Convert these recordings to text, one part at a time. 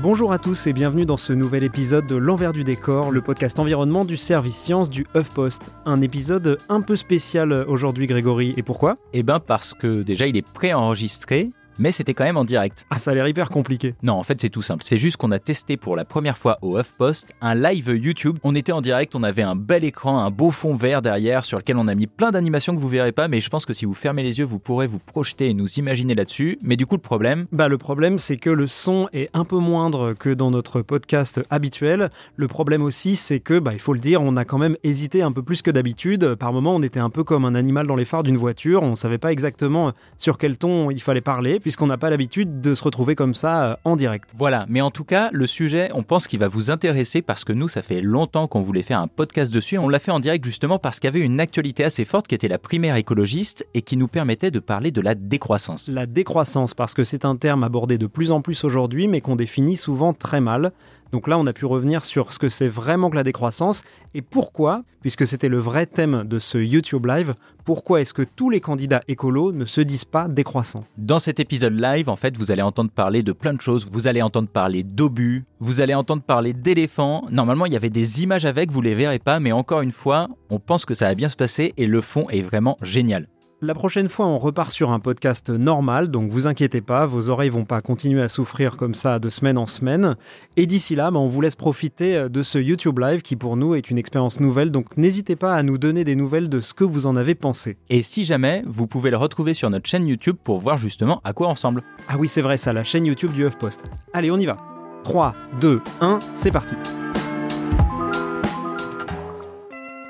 Bonjour à tous et bienvenue dans ce nouvel épisode de L'envers du décor, le podcast environnement du service science du HuffPost. Un épisode un peu spécial aujourd'hui Grégory, et pourquoi? Eh ben parce que déjà il est préenregistré, mais c'était quand même en direct. Ah ça a l'air hyper compliqué. Non, en fait c'est tout simple. C'est juste qu'on a testé pour la première fois au HuffPost un live YouTube. On était en direct, on avait un bel écran, un beau fond vert derrière sur lequel on a mis plein d'animations que vous verrez pas, mais je pense que si vous fermez les yeux, vous pourrez vous projeter et nous imaginer là-dessus. Mais du coup le problème, Bah le problème c'est que le son est un peu moindre que dans notre podcast habituel. Le problème aussi c'est que, bah il faut le dire, on a quand même hésité un peu plus que d'habitude. Par moment on était un peu comme un animal dans les phares d'une voiture, on savait pas exactement sur quel ton il fallait parler, puisqu'on n'a pas l'habitude de se retrouver comme ça euh, en direct. voilà. Mais en tout cas, le sujet, on pense qu'il va vous intéresser parce que nous, ça fait longtemps qu'on voulait faire un podcast dessus. On l'a fait en direct justement parce qu'il y avait une actualité assez forte qui était la primaire écologiste et qui nous permettait de parler de la décroissance. La décroissance, parce que c'est un terme abordé de plus en plus aujourd'hui, mais qu'on définit souvent très mal. Donc là, on a pu revenir sur ce que c'est vraiment que la décroissance et pourquoi, puisque c'était le vrai thème de ce YouTube Live, pourquoi est-ce que tous les candidats écolos ne se disent pas décroissants Dans cet épisode live, en fait, vous allez entendre parler de plein de choses. Vous allez entendre parler d'obus, vous allez entendre parler d'éléphants. Normalement, il y avait des images avec, vous les verrez pas, mais encore une fois, on pense que ça va bien se passer et le fond est vraiment génial. La prochaine fois, on repart sur un podcast normal, donc vous inquiétez pas, vos oreilles vont pas continuer à souffrir comme ça de semaine en semaine. Et d'ici là, bah, on vous laisse profiter euh, de ce YouTube Live qui pour nous est une expérience nouvelle, donc n'hésitez pas à nous donner des nouvelles de ce que vous en avez pensé. Et si jamais, vous pouvez le retrouver sur notre chaîne YouTube pour voir justement à quoi on ressemble. Ah oui, c'est vrai ça, la chaîne YouTube du HuffPost. Allez, on y va. 3, 2, 1, c'est parti.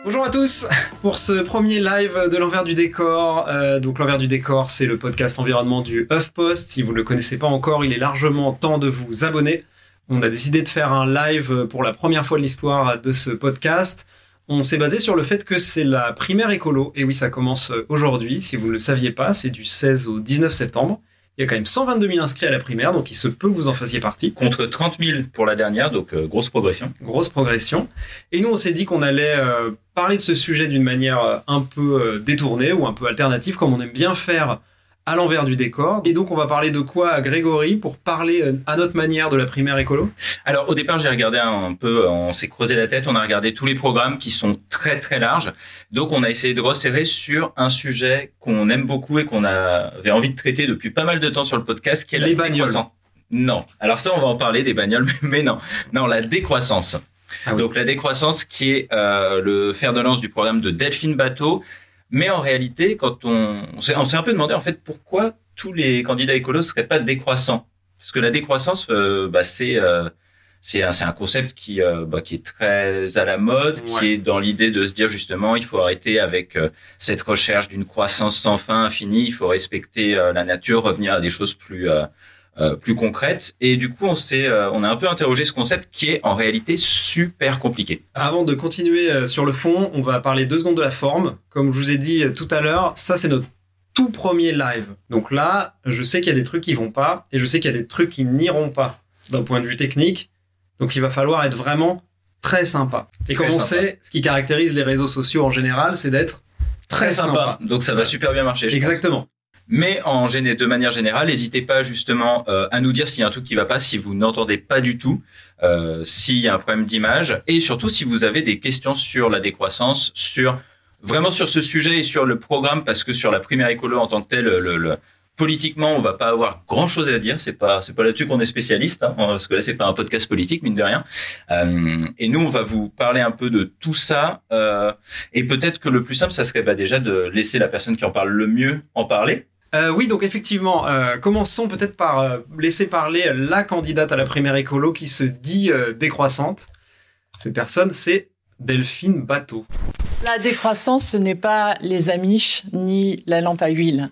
Bonjour à tous pour ce premier live de l'envers du décor. Euh, donc l'envers du décor, c'est le podcast environnement du HuffPost. Si vous ne le connaissez pas encore, il est largement temps de vous abonner. On a décidé de faire un live pour la première fois de l'histoire de ce podcast. On s'est basé sur le fait que c'est la primaire écolo. Et oui, ça commence aujourd'hui. Si vous ne le saviez pas, c'est du 16 au 19 septembre. Il y a quand même 122 000 inscrits à la primaire, donc il se peut que vous en fassiez partie. contre 30 000 pour la dernière, donc euh, grosse progression. grosse progression. Et nous, on s'est dit qu'on allait euh, parler de ce sujet d'une manière euh, un peu détournée ou un peu alternative, comme on aime bien faire à l'envers du décor. Et donc, on va parler de quoi à Grégory pour parler euh, à notre manière de la primaire écolo? Alors au départ, j'ai regardé un peu, on s'est creusé la tête, on a regardé tous les programmes qui sont très très larges. Donc on a essayé de resserrer sur un sujet qu'on aime beaucoup et qu'on avait envie de traiter depuis pas mal de temps sur le podcast, qui est la Les bagnoles. décroissance. Non. Alors ça, on va en parler des bagnoles, mais non. Non, la décroissance. Ah oui. Donc la décroissance qui est euh, le fer de lance du programme de Delphine Bateau. Mais en réalité, quand on, on s'est un peu demandé en fait pourquoi tous les candidats écolos seraient pas décroissants? Parce que la décroissance, euh, bah, c'est euh, c'est un, un concept qui euh, bah, qui est très à la mode, Ouais. qui est dans l'idée de se dire justement il faut arrêter avec euh, cette recherche d'une croissance sans fin infinie, il faut respecter euh, la nature, revenir à des choses plus euh, plus concrètes. Et du coup, on s'est euh, on a un peu interrogé ce concept qui est en réalité super compliqué. Avant de continuer euh, sur le fond, on va parler deux secondes de la forme. Comme je vous ai dit tout à l'heure, ça c'est notre tout premier live. Donc là, je sais qu'il y a des trucs qui vont pas et je sais qu'il y a des trucs qui n'iront pas d'un point de vue technique. Donc il va falloir être vraiment très sympa. Et Très comme on sympa. sait, ce qui caractérise les réseaux sociaux en général, c'est d'être très, sympa. Donc ça va super bien marcher. je pense. Mais en de manière générale, n'hésitez pas justement euh, à nous dire s'il y a un truc qui va pas, si vous n'entendez pas du tout, euh, s'il y a un problème d'image, et surtout si vous avez des questions sur la décroissance, sur vraiment sur ce sujet et sur le programme, parce que sur la primaire écolo en tant que telle, le, le- politiquement, on va pas avoir grand chose à dire. C'est pas, pas là-dessus qu'on est spécialiste, hein, parce que là, c'est pas un podcast politique, mine de rien. Euh, et nous, on va vous parler un peu de tout ça. et peut-être que le plus simple, ça serait bah, déjà de laisser la personne qui en parle le mieux en parler. Euh, oui, donc effectivement, euh, commençons peut-être par euh, laisser parler la candidate à la primaire écolo qui se dit décroissante. Cette personne, c'est Delphine Bateau. La décroissance, ce n'est pas les amiches ni la lampe à huile.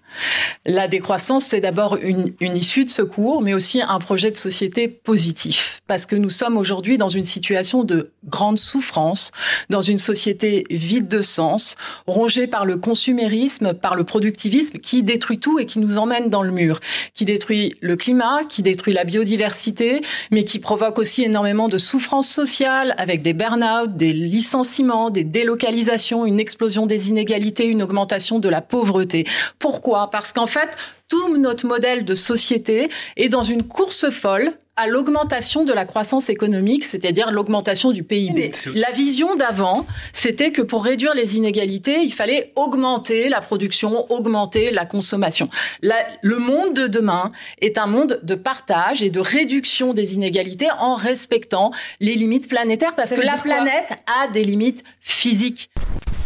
La décroissance, c'est d'abord une, une issue de secours, mais aussi un projet de société positif. Parce que nous sommes aujourd'hui dans une situation de grande souffrance, dans une société vide de sens, rongée par le consumérisme, par le productivisme, qui détruit tout et qui nous emmène dans le mur, qui détruit le climat, qui détruit la biodiversité, mais qui provoque aussi énormément de souffrance sociale avec des burn-out, des licenciements, des délocalisations une explosion des inégalités, une augmentation de la pauvreté. Pourquoi? Parce qu'en fait, tout notre modèle de société est dans une course folle à l'augmentation de la croissance économique, c'est-à-dire l'augmentation du PIB. La vision d'avant, c'était que pour réduire les inégalités, il fallait augmenter la production, augmenter la consommation. La, le monde de demain est un monde de partage et de réduction des inégalités en respectant les limites planétaires, parce que la planète a des limites physiques.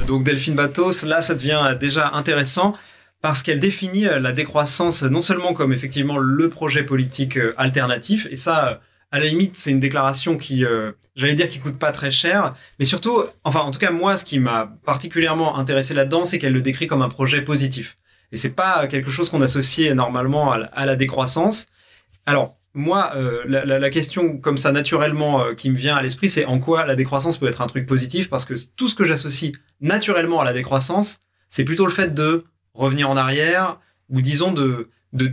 Donc Delphine Batos, là, ça devient déjà intéressant parce qu'elle définit euh, la décroissance non seulement comme effectivement le projet politique euh, alternatif, et ça, à la limite, c'est une déclaration qui, euh, j'allais dire, qui coûte pas très cher, mais surtout, enfin, en tout cas, moi, ce qui m'a particulièrement intéressé là-dedans, c'est qu'elle le décrit comme un projet positif. Et c'est pas quelque chose qu'on associe normalement à la, décroissance. Alors, moi, euh, la, question comme ça naturellement euh, qui me vient à l'esprit, c'est en quoi la décroissance peut être un truc positif, parce que tout ce que j'associe naturellement à la décroissance, c'est plutôt le fait de revenir en arrière, ou disons de,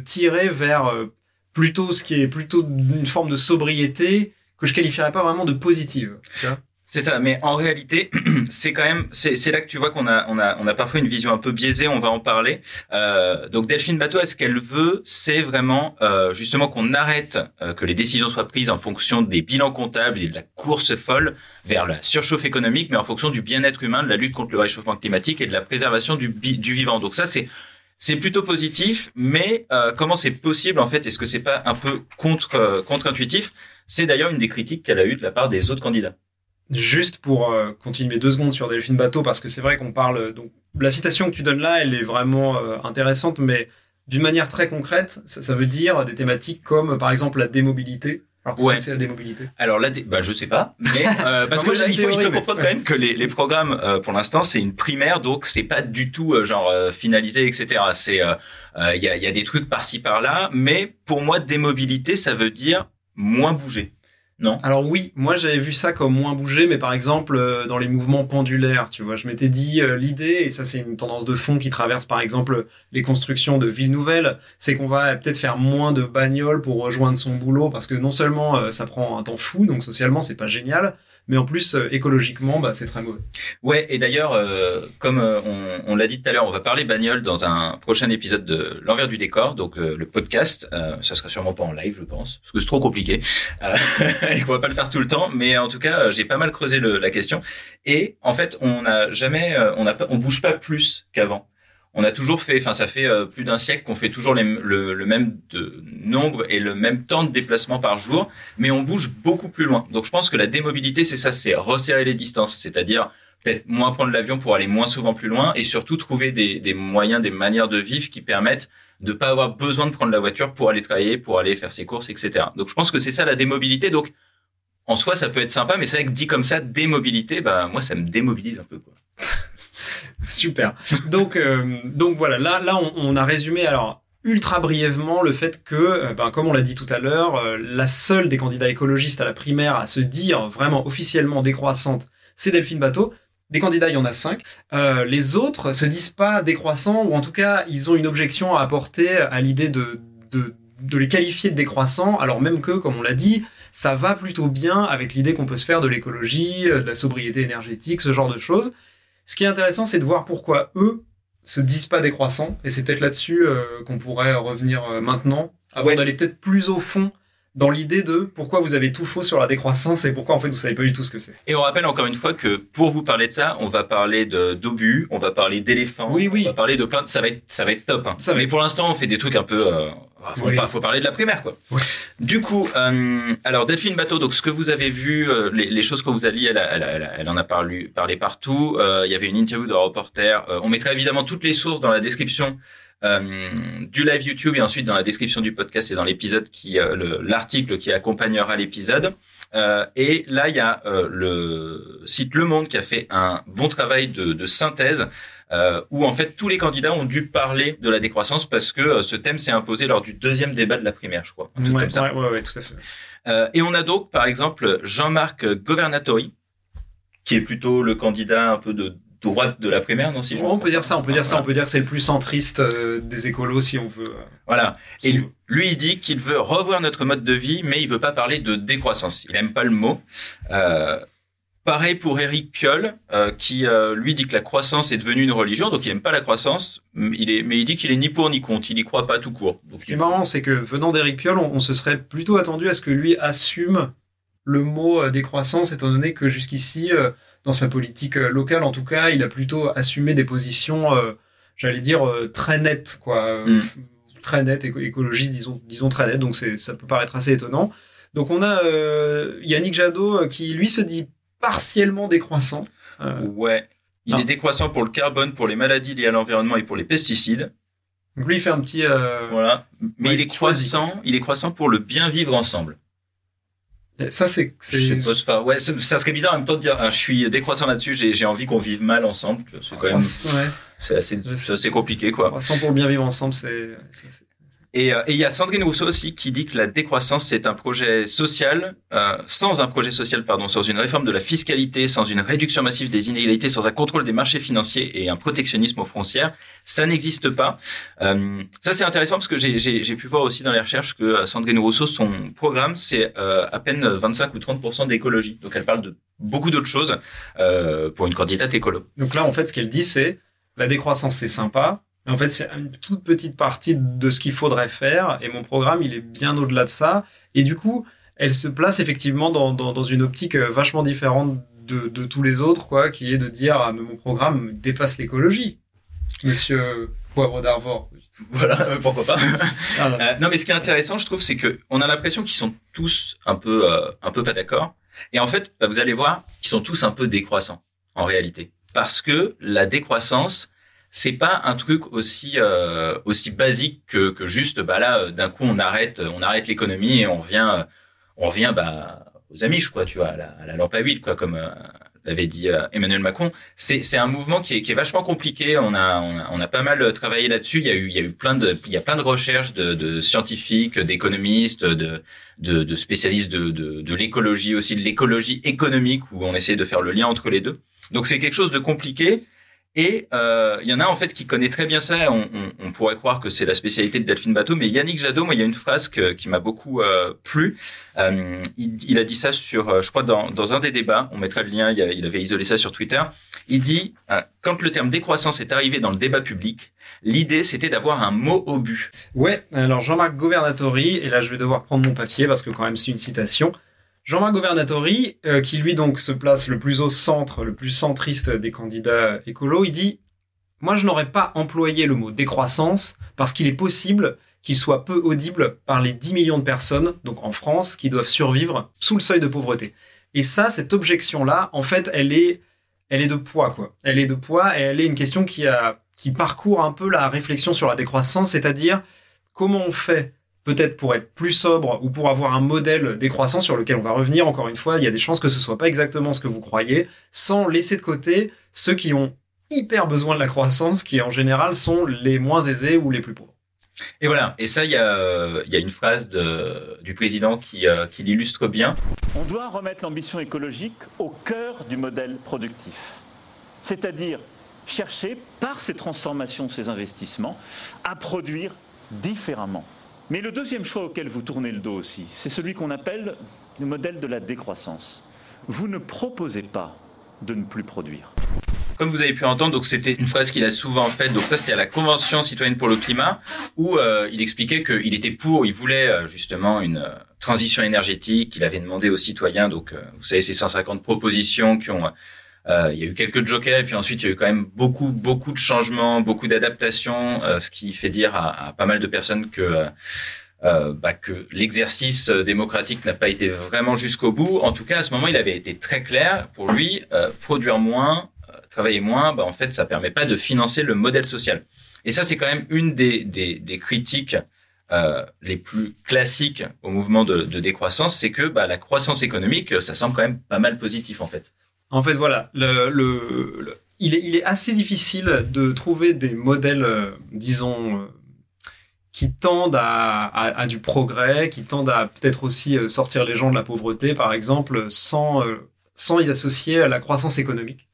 tirer vers euh, plutôt ce qui est plutôt une forme de sobriété que je qualifierais pas vraiment de positive. C'est ça, mais en réalité, c'est quand même, c'est là que tu vois qu'on a, on a, on a parfois une vision un peu biaisée. On va en parler. Euh, donc Delphine Bateau, ce qu'elle veut, c'est vraiment euh, justement qu'on arrête euh, que les décisions soient prises en fonction des bilans comptables et de la course folle vers la surchauffe économique, mais en fonction du bien-être humain, de la lutte contre le réchauffement climatique et de la préservation du, du vivant. Donc ça, c'est c'est plutôt positif, mais euh, comment c'est possible en fait Est-ce que c'est pas un peu contre euh, contre-intuitif? C'est d'ailleurs une des critiques qu'elle a eues de la part des autres candidats. Juste pour euh, continuer deux secondes sur Delphine Bateau, parce que c'est vrai qu'on parle. Donc, la citation que tu donnes là, elle est vraiment euh, intéressante, mais d'une manière très concrète, ça, ça, veut dire des thématiques comme, par exemple, la démobilité. Alors, ouais. c'est la démobilité? Alors dé... bah, je sais pas, mais euh, parce que là, il faut, il faut comprendre quand même que les, les programmes, euh, pour l'instant, c'est une primaire, donc c'est pas du tout euh, genre euh, finalisé, etc. C'est il y a, y a des trucs par-ci par-là, mais pour moi, démobilité, ça veut dire moins bouger. Non. Alors oui, moi j'avais vu ça comme moins bouger, mais par exemple euh, dans les mouvements pendulaires, tu vois, je m'étais dit euh, l'idée, et ça c'est une tendance de fond qui traverse par exemple les constructions de villes nouvelles, c'est qu'on va peut-être faire moins de bagnoles pour rejoindre son boulot, parce que non seulement euh, ça prend un temps fou, donc socialement c'est pas génial, mais en plus euh, écologiquement bah, c'est très mauvais. Ouais, et d'ailleurs euh, comme euh, on, on l'a dit tout à l'heure, on va parler bagnole dans un prochain épisode de l'envers du décor, donc le podcast. ça sera sûrement pas en live, je pense, parce que c'est trop compliqué et qu'on va pas le faire tout le temps. Mais en tout cas, j'ai pas mal creusé le, la question et en fait, on n'a jamais, on n'a on bouge pas plus qu'avant on a toujours fait, enfin ça fait euh, plus d'un siècle qu'on fait toujours le, le, même de nombre et le même temps de déplacement par jour, mais on bouge beaucoup plus loin. Donc je pense que la démobilité, c'est ça, c'est resserrer les distances, c'est-à-dire peut-être moins prendre l'avion pour aller moins souvent plus loin et surtout trouver des, des, moyens, des manières de vivre qui permettent de pas avoir besoin de prendre la voiture pour aller travailler, pour aller faire ses courses, etc. Donc je pense que c'est ça la démobilité. Donc en soi, ça peut être sympa, mais c'est vrai que dit comme ça, démobilité, bah moi ça me démobilise un peu quoi. Super. Donc, euh, donc voilà, là, là, on, a résumé alors ultra brièvement le fait que, euh, ben, comme on l'a dit tout à l'heure, euh, la seule des candidats écologistes à la primaire à se dire vraiment officiellement décroissante, c'est Delphine Bateau. Des candidats, il y en a cinq. Les autres se disent pas décroissants, ou en tout cas, ils ont une objection à apporter à l'idée de, de les qualifier de décroissants, alors même que, comme on l'a dit, ça va plutôt bien avec l'idée qu'on peut se faire de l'écologie, de la sobriété énergétique, ce genre de choses. Ce qui est intéressant, c'est de voir pourquoi eux se disent pas décroissants, et c'est peut-être là-dessus euh, qu'on pourrait revenir euh, maintenant, avant ouais. d'aller peut-être plus au fond dans l'idée de pourquoi vous avez tout faux sur la décroissance et pourquoi en fait vous savez pas du tout ce que c'est. Et on rappelle encore une fois que pour vous parler de ça, on va parler d'obus, on va parler d'éléphants, oui, oui. on va parler de plein de... ça va être ça va être top. Hein. Ça Mais pour l'instant, on fait des trucs un peu euh... Faut, oui. pas, faut parler de la primaire, quoi. Oui. Du coup, euh, alors Delphine Bateau, donc ce que vous avez vu, euh, les, les, choses que vous avez lues, elle, elle, elle, elle, en a parlé, parlé partout. Euh, il y avait une interview de reporter. Euh, on mettra évidemment toutes les sources dans la description euh, du live YouTube et ensuite dans la description du podcast et dans l'épisode qui euh, le- l'article qui accompagnera l'épisode. Euh, et là, il y a euh, le site Le Monde qui a fait un bon travail de, de synthèse euh, où en fait tous les candidats ont dû parler de la décroissance parce que euh, ce thème s'est imposé lors du deuxième débat de la primaire, je crois. truc Ouais, ouais, ouais, tout à fait. Euh, et on a donc, par exemple, Jean-Marc Governatori, qui est plutôt le candidat un peu de droite de la primaire, non si je on peut dire ça, on peut dire ça, on peut dire que c'est le plus centriste euh, des écolos si on veut. euh, Voilà. si Et lui, lui, il dit qu'il veut revoir notre mode de vie, mais il veut pas parler de décroissance. Il aime pas le mot. Euh, pareil pour Eric Piolle, euh, qui euh, lui dit que la croissance est devenue une religion, donc il aime pas la croissance. Il est, mais il dit qu'il est ni pour ni contre. Il y croit pas tout court. Donc, Ce qui est marrant, c'est que venant d'Éric Piolle, on, on se serait plutôt attendu à ce que lui assume le mot euh, décroissance, étant donné que jusqu'ici, dans sa politique locale, en tout cas, il a plutôt assumé des positions, j'allais dire, très nettes, quoi. Mm. Très nettes, éco- écologistes, disons, disons très nettes, donc ça peut paraître assez étonnant. Donc on a Yannick Jadot qui, lui, se dit partiellement décroissant. Euh, Ouais. Il Non. est décroissant pour le carbone, pour les maladies liées à l'environnement et pour les pesticides. donc lui, il fait un petit... euh, Voilà. Mais Ouais, il est croissant, il est croissant pour le bien vivre ensemble. Ça, c'est... Je sais pas, ouais, ça serait bizarre en même temps de dire, ah, je suis décroissant là-dessus, j'ai, envie qu'on vive mal ensemble. C'est quand même, Ouais, c'est assez, assez compliqué, quoi. croissant pour le bien vivre ensemble, c'est... euh, et il y a Sandrine Rousseau aussi qui dit que la décroissance c'est un projet social, euh, sans un projet social pardon, sans une réforme de la fiscalité, sans une réduction massive des inégalités, sans un contrôle des marchés financiers et un protectionnisme aux frontières, ça n'existe pas. Euh, ça c'est intéressant parce que j'ai pu voir aussi dans les recherches que euh, Sandrine Rousseau son programme c'est euh, à peine 25 ou 30% d'écologie, donc elle parle de beaucoup d'autres choses euh, pour une candidate écolo. Donc là, en fait, ce qu'elle dit, c'est la décroissance, c'est sympa. En fait, c'est une toute petite partie de ce qu'il faudrait faire. Et mon programme, il est bien au-delà de ça. Et du coup, elle se place effectivement dans, dans, dans une optique euh, vachement différente de, de tous les autres, quoi, qui est de dire ah, mais mon programme dépasse l'écologie, Monsieur Poivre d'Arvor. Voilà, pourquoi pas. Ah, non. Euh, non, mais ce qui est intéressant, je trouve, c'est que on a l'impression qu'ils sont tous un peu, euh, un peu pas d'accord. Et en fait, bah, vous allez voir, ils sont tous un peu décroissants en réalité, parce que la décroissance, c'est pas un truc aussi, euh, aussi basique que, que juste, bah là, euh, d'un coup, on arrête, on arrête l'économie et on revient, euh, on revient, bah, aux Amish, quoi, tu vois, à la, à la lampe à huile, quoi, comme euh, l'avait dit Emmanuel Macron. C'est, c'est un mouvement qui est, qui est vachement compliqué. On a, on a, on a pas mal travaillé là-dessus. Il y a eu, il y a eu plein de, il y a plein de recherches de, de scientifiques, d'économistes, de, de, de spécialistes de, de, de l'écologie aussi, de l'écologie économique, où on essaie de faire le lien entre les deux. Donc c'est quelque chose de compliqué. Et euh, il y en a en fait qui connaît très bien ça. On, on, on pourrait croire que c'est la spécialité de Delphine Bateau, mais Yannick Jadot, moi, il y a une phrase que, qui m'a beaucoup euh, plu. Euh, il, il a dit ça sur, euh, je crois, dans, dans un des débats. On mettra le lien. Il, a- il avait isolé ça sur Twitter. Il dit euh, quand le terme décroissance est arrivé dans le débat public, l'idée c'était d'avoir un mot au but. Ouais, alors Jean-Marc Governatori, et là je vais devoir prendre mon papier parce que quand même c'est une citation. Jean-Marc Governatori, euh, qui lui donc se place le plus au centre, le plus centriste des candidats écolos, il dit Moi je n'aurais pas employé le mot décroissance parce qu'il est possible qu'il soit peu audible par les 10 millions de personnes, donc en France, qui doivent survivre sous le seuil de pauvreté. Et ça, cette objection-là, en fait, elle est, elle est de poids, quoi. Elle est de poids et elle est une question qui a, qui parcourt un peu la réflexion sur la décroissance, c'est-à-dire comment on fait peut-être pour être plus sobre ou pour avoir un modèle décroissant sur lequel on va revenir encore une fois, il y a des chances que ce soit pas exactement ce que vous croyez, sans laisser de côté ceux qui ont hyper besoin de la croissance, qui en général sont les moins aisés ou les plus pauvres. Et voilà. Et ça, il y a, il y a une phrase de, du président qui, euh, qui l'illustre bien. On doit remettre l'ambition écologique au cœur du modèle productif. C'est-à-dire chercher, par ces transformations, ces investissements, à produire différemment. Mais le deuxième choix auquel vous tournez le dos aussi, c'est celui qu'on appelle le modèle de la décroissance. Vous ne proposez pas de ne plus produire. Comme vous avez pu entendre, donc c'était une phrase qu'il a souvent faite. Donc ça, c'était à la Convention citoyenne pour le climat, où euh, il expliquait qu'il était pour, il voulait euh, justement une euh, transition énergétique. Il avait demandé aux citoyens, donc vous savez, ces 150 propositions qui ont il y a eu quelques jokers et puis ensuite il y a eu quand même beaucoup beaucoup de changements, beaucoup d'adaptations, euh, ce qui fait dire à, à pas mal de personnes que euh, euh, bah, que l'exercice euh, démocratique n'a pas été vraiment jusqu'au bout. En tout cas, à ce moment, il avait été très clair pour lui, euh, produire moins, euh, travailler moins, bah, en fait, ça permet pas de financer le modèle social. Et ça, c'est quand même une des, des, des critiques euh, les plus classiques au mouvement de, de décroissance, c'est que bah, la croissance économique, ça semble quand même pas mal positif en fait. En fait, voilà, il, est, assez difficile de trouver des modèles, euh, disons, euh, qui tendent à, du progrès, qui tendent à peut-être aussi euh, sortir les gens de la pauvreté, par exemple, sans, sans y associer à la croissance économique.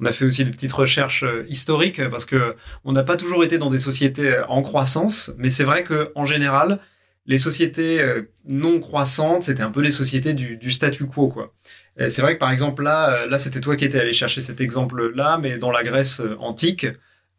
On a fait aussi des petites recherches historiques parce que on n'a pas toujours été dans des sociétés en croissance, mais c'est vrai que en général, les sociétés euh, non croissantes, c'était un peu les sociétés du, statu quo, quoi. Euh, C'est vrai que par exemple là, euh, là c'était toi qui étais allé chercher cet exemple-là, mais dans la Grèce euh, antique,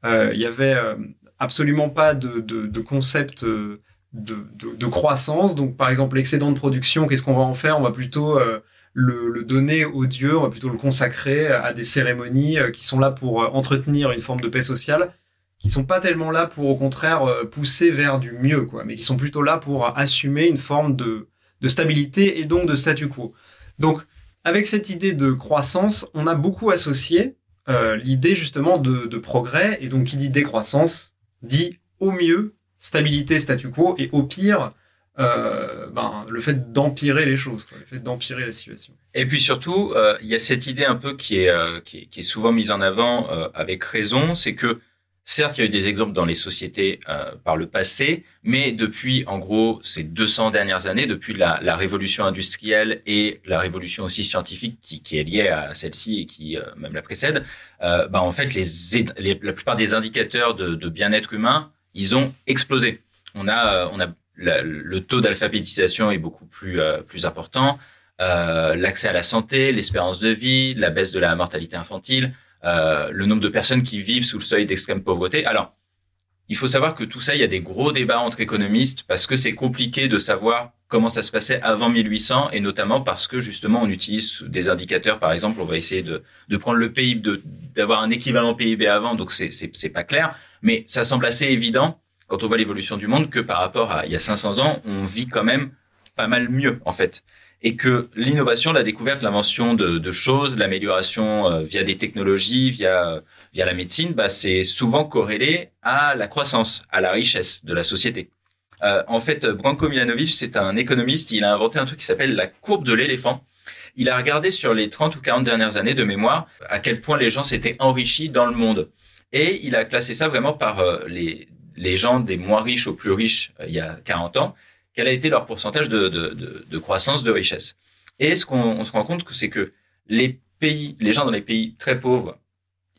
euh, il y avait euh, absolument pas de, de, concept euh, de, de, croissance. Donc par exemple l'excédent de production, qu'est-ce qu'on va en faire? On va plutôt euh, le, donner aux dieux, on va plutôt le consacrer à des cérémonies euh, qui sont là pour euh, entretenir une forme de paix sociale, qui sont pas tellement là pour au contraire euh, pousser vers du mieux, quoi, mais qui sont plutôt là pour assumer une forme de, de stabilité et donc de statu quo. Donc avec cette idée de croissance, on a beaucoup associé euh, l'idée justement de, de progrès, et donc qui dit décroissance dit au mieux stabilité statu quo, et au pire euh, ben, le fait d'empirer les choses, quoi, le fait d'empirer la situation. Et puis surtout, euh, il y a cette idée un peu qui est, euh, qui est, qui est souvent mise en avant avec raison, c'est que certes, il y a eu des exemples dans les sociétés euh, par le passé, mais depuis, en gros, ces 200 dernières années, depuis la, révolution industrielle et la révolution aussi scientifique qui, est liée à celle-ci et qui euh, même la précède, euh, bah, en fait, la plupart des indicateurs de, bien-être humain, ils ont explosé. On a, le taux d'alphabétisation est beaucoup plus, important l'accès à la santé, l'espérance de vie, la baisse de la mortalité infantile, euh, le nombre de personnes qui vivent sous le seuil d'extrême pauvreté. Alors, il faut savoir que tout ça, il y a des gros débats entre économistes parce que c'est compliqué de savoir comment ça se passait avant 1800 et notamment parce que justement on utilise des indicateurs. Par exemple, on va essayer de, de prendre le PIB, d'avoir un équivalent PIB avant, donc c'est pas clair, mais ça semble assez évident quand on voit l'évolution du monde que par rapport à il y a 500 ans, on vit quand même pas mal mieux en fait et que l'innovation, la découverte, l'invention de, de choses, l'amélioration euh, via des technologies, via via la médecine, bah, c'est souvent corrélé à la croissance, à la richesse de la société. Euh, en fait, Branko Milanovic, c'est un économiste, il a inventé un truc qui s'appelle la courbe de l'éléphant. Il a regardé sur les 30 ou 40 dernières années de mémoire à quel point les gens s'étaient enrichis dans le monde. Et il a classé ça vraiment par euh, les, les gens des moins riches aux plus riches euh, il y a 40 ans quel a été leur pourcentage de, de, de, croissance, de richesse. Et ce qu'on on se rend compte, c'est que les pays, les gens dans les pays très pauvres,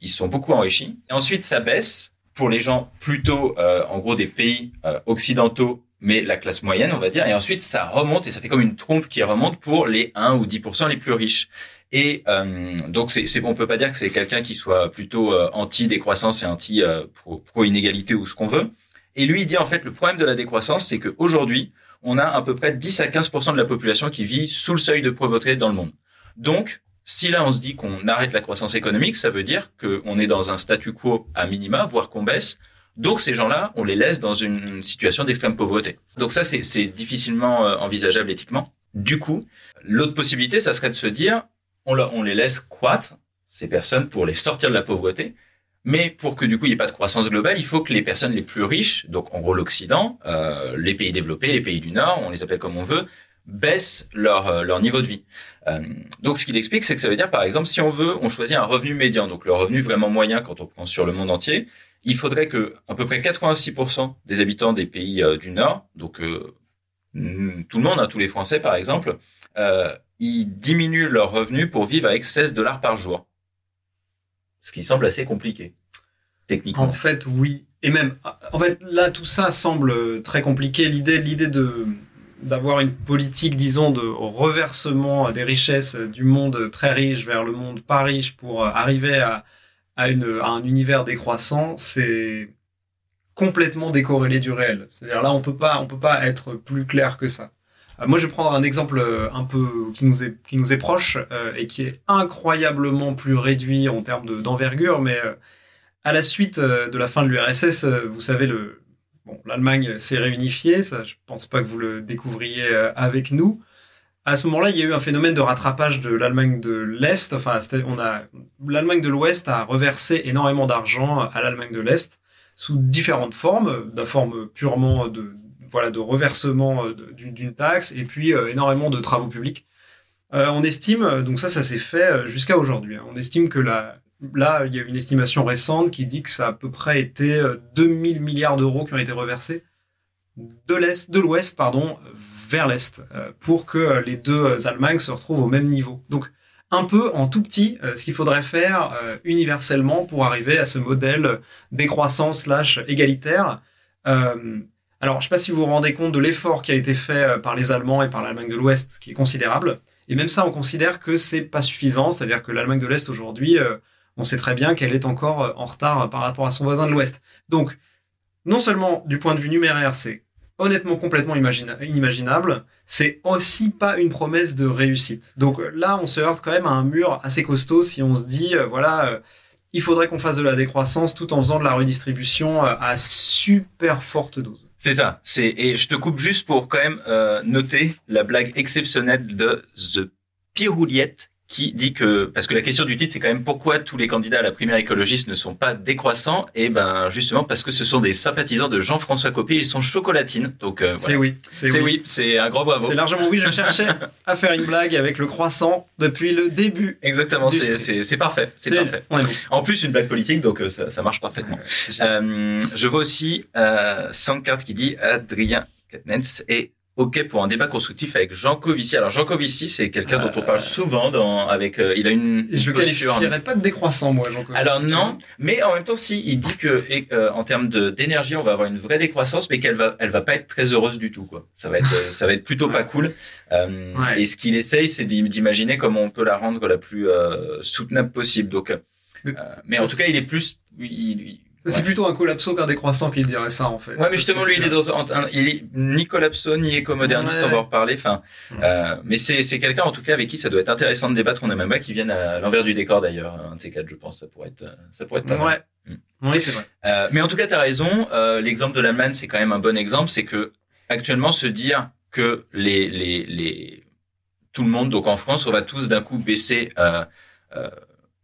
ils sont beaucoup enrichis. Et ensuite, ça baisse pour les gens plutôt, euh, en gros, des pays euh, occidentaux, mais la classe moyenne, on va dire. Et ensuite, ça remonte et ça fait comme une trompe qui remonte pour les 1 ou 10% les plus riches. Et euh, donc, c'est, c'est, on peut pas dire que c'est quelqu'un qui soit plutôt anti-décroissance et anti euh, pro- pro-inégalité ou ce qu'on veut. Et lui, il dit en fait, le problème de la décroissance, c'est qu'aujourd'hui, on a à peu près 10 à 15% de la population qui vit sous le seuil de pauvreté dans le monde. Donc, si là on se dit qu'on arrête la croissance économique, ça veut dire qu'on est dans un statu quo à minima, voire qu'on baisse. Donc ces gens-là, on les laisse dans une situation d'extrême pauvreté. Donc ça, c'est difficilement euh, envisageable éthiquement. Du coup, l'autre possibilité, ça serait de se dire, on, on les laisse croître, ces personnes, pour les sortir de la pauvreté. Mais pour que du coup il n'y ait pas de croissance globale, il faut que les personnes les plus riches, donc en gros l'Occident, euh, les pays développés, les pays du Nord, on les appelle comme on veut, baissent leur, euh, leur niveau de vie. Euh, donc ce qu'il explique, c'est que ça veut dire par exemple, si on veut, on choisit un revenu médian, donc le revenu vraiment moyen quand on prend sur le monde entier, il faudrait que à peu près 86% des habitants des pays du Nord, donc mm, tout le monde, hein, tous les Français par exemple, ils diminuent leur revenu pour vivre avec 16 dollars par jour. Ce qui semble assez compliqué, techniquement. En fait, oui. Et même, en fait, là, tout ça semble très compliqué. L'idée, l'idée de d'avoir une politique, disons, de reversement des richesses du monde très riche vers le monde pas riche pour arriver à, à, une, à un univers décroissant, c'est complètement décorrélé du réel. C'est-à-dire là, on peut pas, on peut pas être plus clair que ça. Euh, Moi, je vais prendre un exemple un peu qui nous est, qui nous est proche euh, et qui est incroyablement plus réduit en termes de- d'envergure, mais euh, à la suite euh, de la fin de l'URSS, euh, vous savez, le, bon, l'Allemagne s'est réunifiée, ça, je pense pas que vous le découvriez euh, avec nous. À ce moment-là, il y a eu un phénomène de rattrapage de l'Allemagne de l'Est. Enfin, l'Allemagne de l'Ouest a reversé énormément d'argent à l'Allemagne de l'Est sous différentes formes, la forme purement de voilà de reversement euh, d'une taxe et puis euh, énormément de travaux publics. Euh, on estime, donc ça, ça s'est fait jusqu'à aujourd'hui. hein. On estime que là, il y a une estimation récente qui dit que ça a à peu près été euh, 2000 milliards d'euros qui ont été reversés de l'est, de l'ouest, pardon, vers l'est, pour que les deux Allemagnes se retrouvent au même niveau. Donc, un peu en tout petit, ce qu'il faudrait faire universellement pour arriver à ce modèle décroissant slash égalitaire. Alors, je ne sais pas si vous vous rendez compte de l'effort qui a été fait euh, par les Allemands et par l'Allemagne de l'Ouest, qui est considérable. Et même ça, on considère que c'est pas suffisant, c'est-à-dire que l'Allemagne de l'Est aujourd'hui, euh, on sait très bien qu'elle est encore euh, en retard par rapport à son voisin de l'Ouest. Donc, non seulement du point de vue numéraire, c'est honnêtement complètement imagina- inimaginable, c'est aussi pas une promesse de réussite. Donc là, on se heurte quand même à un mur assez costaud si on se dit, voilà, il faudrait qu'on fasse de la décroissance tout en faisant de la redistribution euh, à super forte dose. C'est ça. C'est et je te coupe juste pour quand même euh, noter la blague exceptionnelle de The Pirouliette qui dit que parce que la question du titre c'est quand même pourquoi tous les candidats à la primaire écologiste ne sont pas décroissants et ben justement parce que ce sont des sympathisants de Jean-François Copé ils sont chocolatines donc euh, C'est voilà. oui. c'est oui c'est un grand bravo C'est largement oui. Je cherchais à faire une blague avec le croissant depuis le début. exactement c'est stream. c'est c'est parfait c'est parfait en plus une blague politique donc euh, ça, ça marche parfaitement. Euh, je vois aussi euh, Sankart qui dit Adrien Katnens est OK pour un débat constructif avec Jean Covici. Alors Jean Covici, c'est quelqu'un dont on parle souvent dans avec euh, il a une, je le posture- qualifierais pas de décroissant, moi, jean Alors non, mais en même temps si il dit que et, euh, en termes d'énergie, on va avoir une vraie décroissance mais qu'elle va elle va pas être très heureuse du tout quoi. Ça va être euh, ça va être plutôt pas cool. Euh, Ouais. et ce qu'il essaye c'est d'im- d'imaginer comment on peut la rendre la plus euh, soutenable possible. Donc euh, Mais- ça, en tout cas, il est plus il- c'est ouais. plutôt un collapso qu'un décroissant qui dirait ça, en fait. Ouais, mais justement, lui, il est dans un, un- il est ni collapso, ni éco-moderniste, Ouais. on va en reparler. Enfin, Ouais. euh, mais c'est, c'est quelqu'un, en tout cas, avec qui ça doit être intéressant de débattre. On a même pas qui vienne à l'envers du décor, d'ailleurs. Un de ces quatre, je pense, ça pourrait être, euh, ça pourrait être pas mal. Ouais. Oui, c'est vrai. Euh, mais en tout cas, tu as raison. Euh, l'exemple de l'Allemagne, c'est quand même un bon exemple. C'est que actuellement, se dire que les, les, les, tout le monde, donc en France, on va tous d'un coup baisser euh, euh,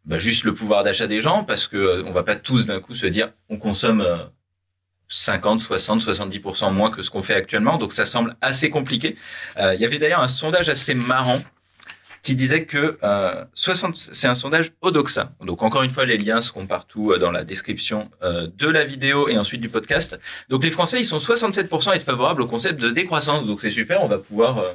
bah, juste le pouvoir d'achat des gens, parce que euh, on va pas tous d'un coup se dire on consomme euh, 50, 60, 70% moins que ce qu'on fait actuellement. Donc ça semble assez compliqué. Euh, Il y avait d'ailleurs un sondage assez marrant qui disait que euh, 60, c'est un sondage Odoxa. Donc encore une fois, les liens seront partout euh, dans la description euh, de la vidéo et ensuite du podcast. Donc les Français, ils sont 67% à être favorables au concept de décroissance. Donc c'est super, on va pouvoir euh,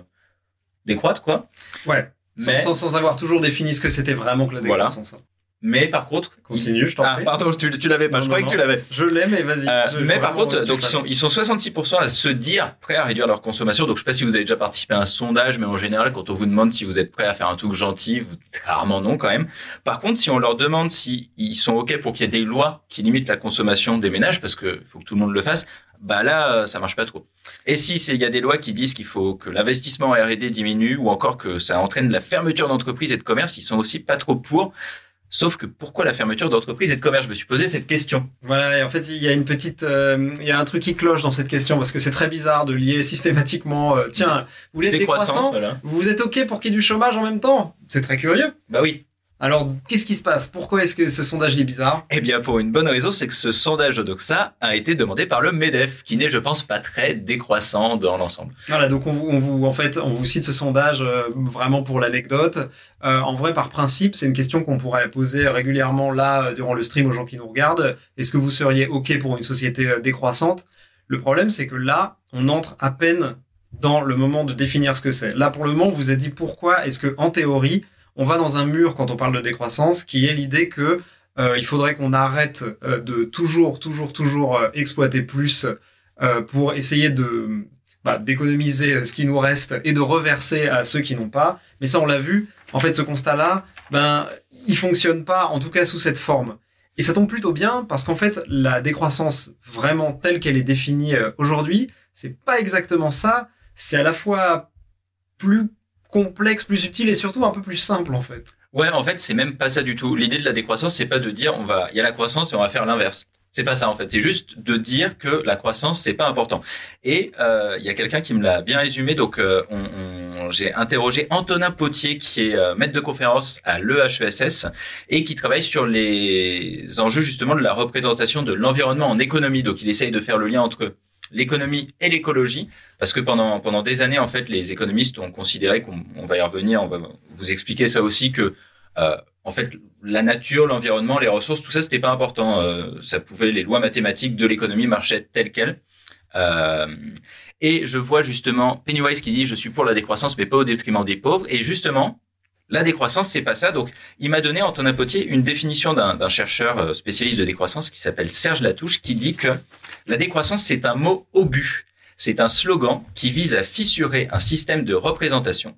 décroître quoi. Ouais. Sans, Mais, sans, sans avoir toujours défini ce que c'était vraiment que la Voilà. décroissance. hein. mais par contre, Continue, je t'en ah prie. pardon, tu, tu l'avais pas. Non, je non, croyais que tu l'avais. Je l'ai, mais vas-y. Euh, mais par contre, donc ils sont, ils sont 66% à se dire prêts à réduire leur consommation. Donc je sais pas si vous avez déjà participé à un sondage, mais en général, quand on vous demande si vous êtes prêt à faire un truc gentil, vous rarement non quand même. Par contre, si on leur demande si ils sont ok pour qu'il y ait des lois qui limitent la consommation des ménages, parce que faut que tout le monde le fasse, bah là, euh, ça marche pas trop. Et si il y a des lois qui disent qu'il faut que l'investissement en R&D diminue, ou encore que ça entraîne la fermeture d'entreprises et de commerces, ils sont aussi pas trop pour. Sauf que pourquoi la fermeture d'entreprises et de commerce Je me suis posé cette question. Voilà, et en fait, il y a une petite, euh, il y a un truc qui cloche dans cette question parce que c'est très bizarre de lier systématiquement. euh, tiens, vous voulez voilà. Vous êtes ok pour qu'il y ait du chômage en même temps? C'est très curieux. Bah oui. Alors, qu'est-ce qui se passe? Pourquoi est-ce que ce sondage est bizarre? Eh bien, pour une bonne raison, c'est que ce sondage Odoxa a été demandé par le MEDEF, qui n'est, je pense, pas très décroissant dans l'ensemble. Voilà, donc on vous, on vous, en fait, on vous cite ce sondage euh, vraiment pour l'anecdote. Euh, en vrai, par principe, c'est une question qu'on pourrait poser régulièrement là euh, durant le stream aux gens qui nous regardent. Est-ce que vous seriez ok pour une société décroissante? Le problème, c'est que là, on entre à peine dans le moment de définir ce que c'est. Là, pour le moment, on vous a dit pourquoi est-ce que, en théorie, on va dans un mur quand on parle de décroissance, qui est l'idée que euh, il faudrait qu'on arrête euh, de toujours, toujours, toujours euh, exploiter plus euh, pour essayer de bah, d'économiser ce qui nous reste et de reverser à ceux qui n'ont pas. Mais ça, on l'a vu. En fait, ce constat-là, ben, il fonctionne pas, en tout cas sous cette forme. Et ça tombe plutôt bien parce qu'en fait, la décroissance vraiment telle qu'elle est définie aujourd'hui, c'est pas exactement ça. C'est à la fois plus complexe, plus subtil et surtout un peu plus simple en fait. Ouais, en fait, c'est même pas ça du tout. L'idée de la décroissance, c'est pas de dire on va, il y a la croissance et on va faire l'inverse. C'est pas ça en fait. C'est juste de dire que la croissance c'est pas important. Et euh, il y a quelqu'un qui me l'a bien résumé. Donc euh, on, on- j'ai interrogé Antonin Potier qui est euh, maître de conférence à l'EHESS et qui travaille sur les enjeux justement de la représentation de l'environnement en économie. Donc il essaye de faire le lien entre l'économie et l'écologie parce que pendant pendant des années en fait les économistes ont considéré qu'on on va y revenir, on va vous expliquer ça aussi que euh, en fait, la nature, l'environnement, les ressources, tout ça, c'était pas important. Euh, ça pouvait, les lois mathématiques de l'économie marchaient telles quelles. Euh, et je vois justement Pennywise qui dit je suis pour la décroissance, mais pas au détriment des pauvres. Et justement, la décroissance, c'est pas ça. Donc, il m'a donné Antonin Potier une définition d'un d'un chercheur euh, spécialiste de décroissance qui s'appelle Serge Latouche, qui dit que la décroissance, c'est un mot obus. C'est un slogan qui vise à fissurer un système de représentation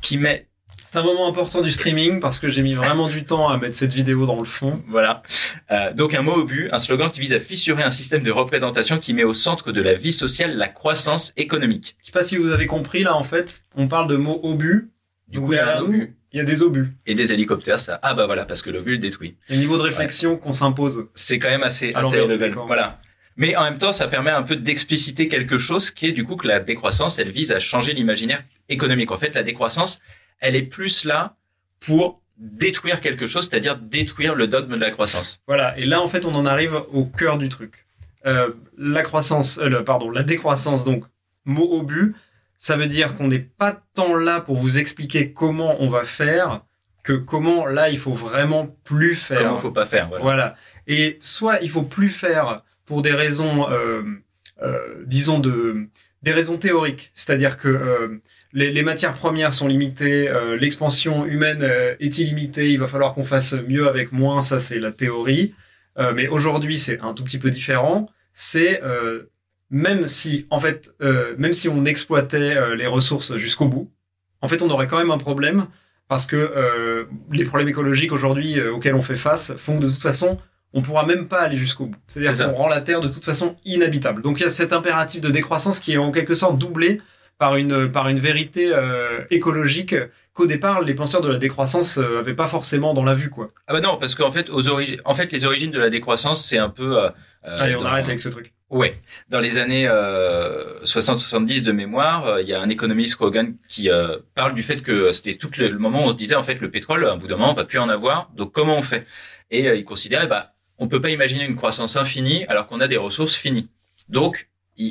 qui met C'est un moment important du streaming parce que j'ai mis vraiment du temps à mettre cette vidéo dans le fond. Voilà. Euh, donc un mot au but, un slogan qui vise à fissurer un système de représentation qui met au centre de la vie sociale la croissance économique. Je sais pas si vous avez compris là en fait, on parle de mots obus. Du Donc, coup, il y a un obus. Il y a des obus. Et des hélicoptères, ça. Ah bah voilà, parce que l'obus le détruit. Le niveau de réflexion qu'on s'impose. C'est quand même assez, À assez décor. Voilà. Mais en même temps, ça permet un peu d'expliciter quelque chose qui est du coup que la décroissance, elle vise à changer l'imaginaire économique. En fait, la décroissance, elle est plus là pour détruire quelque chose, c'est-à-dire détruire le dogme de la croissance. Voilà. Et là en fait, on en arrive au cœur du truc. Euh, la croissance, euh, le- pardon, la décroissance, donc mot obus, ça veut dire qu'on n'est pas tant là pour vous expliquer comment on va faire que comment là il faut vraiment plus faire. Comment faut pas faire. Voilà. Voilà. Et soit il faut plus faire pour des raisons, euh, euh, disons de, des raisons théoriques, c'est-à-dire que euh, les, les matières premières sont limitées, euh, l'expansion humaine euh, est illimitée, il va falloir qu'on fasse mieux avec moins, ça c'est la théorie. Euh, mais aujourd'hui c'est un tout petit peu différent. C'est euh, même si en fait, euh, même si on exploitait euh, les ressources jusqu'au bout, en fait on aurait quand même un problème parce que euh, les problèmes écologiques aujourd'hui auxquels on fait face font que de toute façon, on pourra même pas aller jusqu'au bout. C'est-à-dire qu'on rend la Terre de toute façon inhabitable. Donc il y a cet impératif de décroissance qui est en quelque sorte doublé par une par une vérité euh, écologique qu'au départ les penseurs de la décroissance euh, avaient pas forcément dans la vue quoi. Ah bah non, parce qu'en fait, aux origines, en fait, les origines de la décroissance, c'est un peu. euh, euh, Allez, on dans- arrête avec ce truc. Ouais, dans les années euh, 60-70 de mémoire, euh, il y a un économiste Rogan qui euh, parle du fait que c'était tout le, le moment où on se disait en fait le pétrole, à un bout d'un moment, on va plus en avoir. Donc comment on fait? Et euh, il considérait bah on peut pas imaginer une croissance infinie alors qu'on a des ressources finies. Donc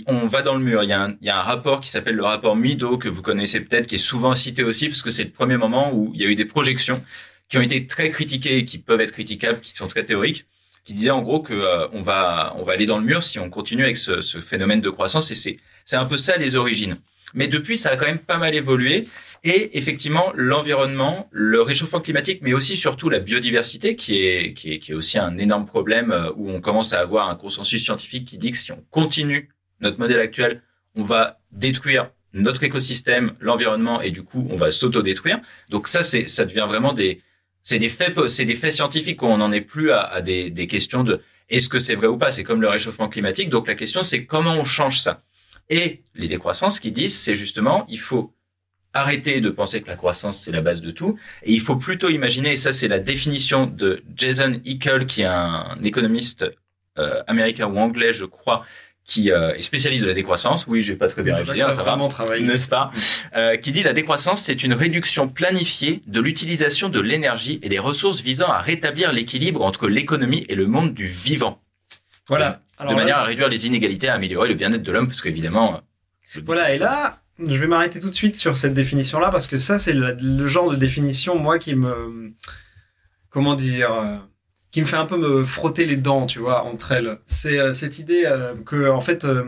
on va dans le mur. Il y a un, rapport qui s'appelle le rapport Mido que vous connaissez peut-être, qui est souvent cité aussi parce que c'est le premier moment où il y a eu des projections qui ont été très critiquées et qui peuvent être critiquables, qui sont très théoriques qui disait en gros que euh, on va on va aller dans le mur si on continue avec ce, ce phénomène de croissance et c'est c'est un peu ça les origines. Mais depuis ça a quand même pas mal évolué et effectivement l'environnement, le réchauffement climatique, mais aussi surtout la biodiversité qui est qui est qui est aussi un énorme problème euh, où on commence à avoir un consensus scientifique qui dit que si on continue notre modèle actuel, on va détruire notre écosystème, l'environnement et du coup on va s'auto-détruire. Donc ça c'est ça devient vraiment des c'est des faits, c'est des faits scientifiques. On n'en est plus à, des questions de est-ce que c'est vrai ou pas? C'est comme le réchauffement climatique. Donc la question, c'est comment on change ça? Et les décroissances qui disent, c'est justement, il faut arrêter de penser que la croissance c'est la base de tout, et il faut plutôt imaginer. Et ça, c'est la définition de Jason Hickel, qui est un économiste euh, américain ou anglais, je crois, qui euh, est spécialiste de la décroissance. Oui, j'ai pas très bien révisé, hein, ça va vraiment travaillé. n'est-ce pas? Euh, Qui dit la décroissance, c'est une réduction planifiée de l'utilisation de l'énergie et des ressources visant à rétablir l'équilibre entre l'économie et le monde du vivant, Voilà. de manière là, à réduire les inégalités, à améliorer le bien-être de l'homme, parce qu'évidemment. euh, Voilà, et là, je vais m'arrêter tout de suite sur cette définition-là parce que ça, c'est le, le genre de définition, moi, qui me. Comment dire euh, Qui me fait un peu me frotter les dents, tu vois, entre elles. C'est euh, cette idée euh, que, en fait, euh,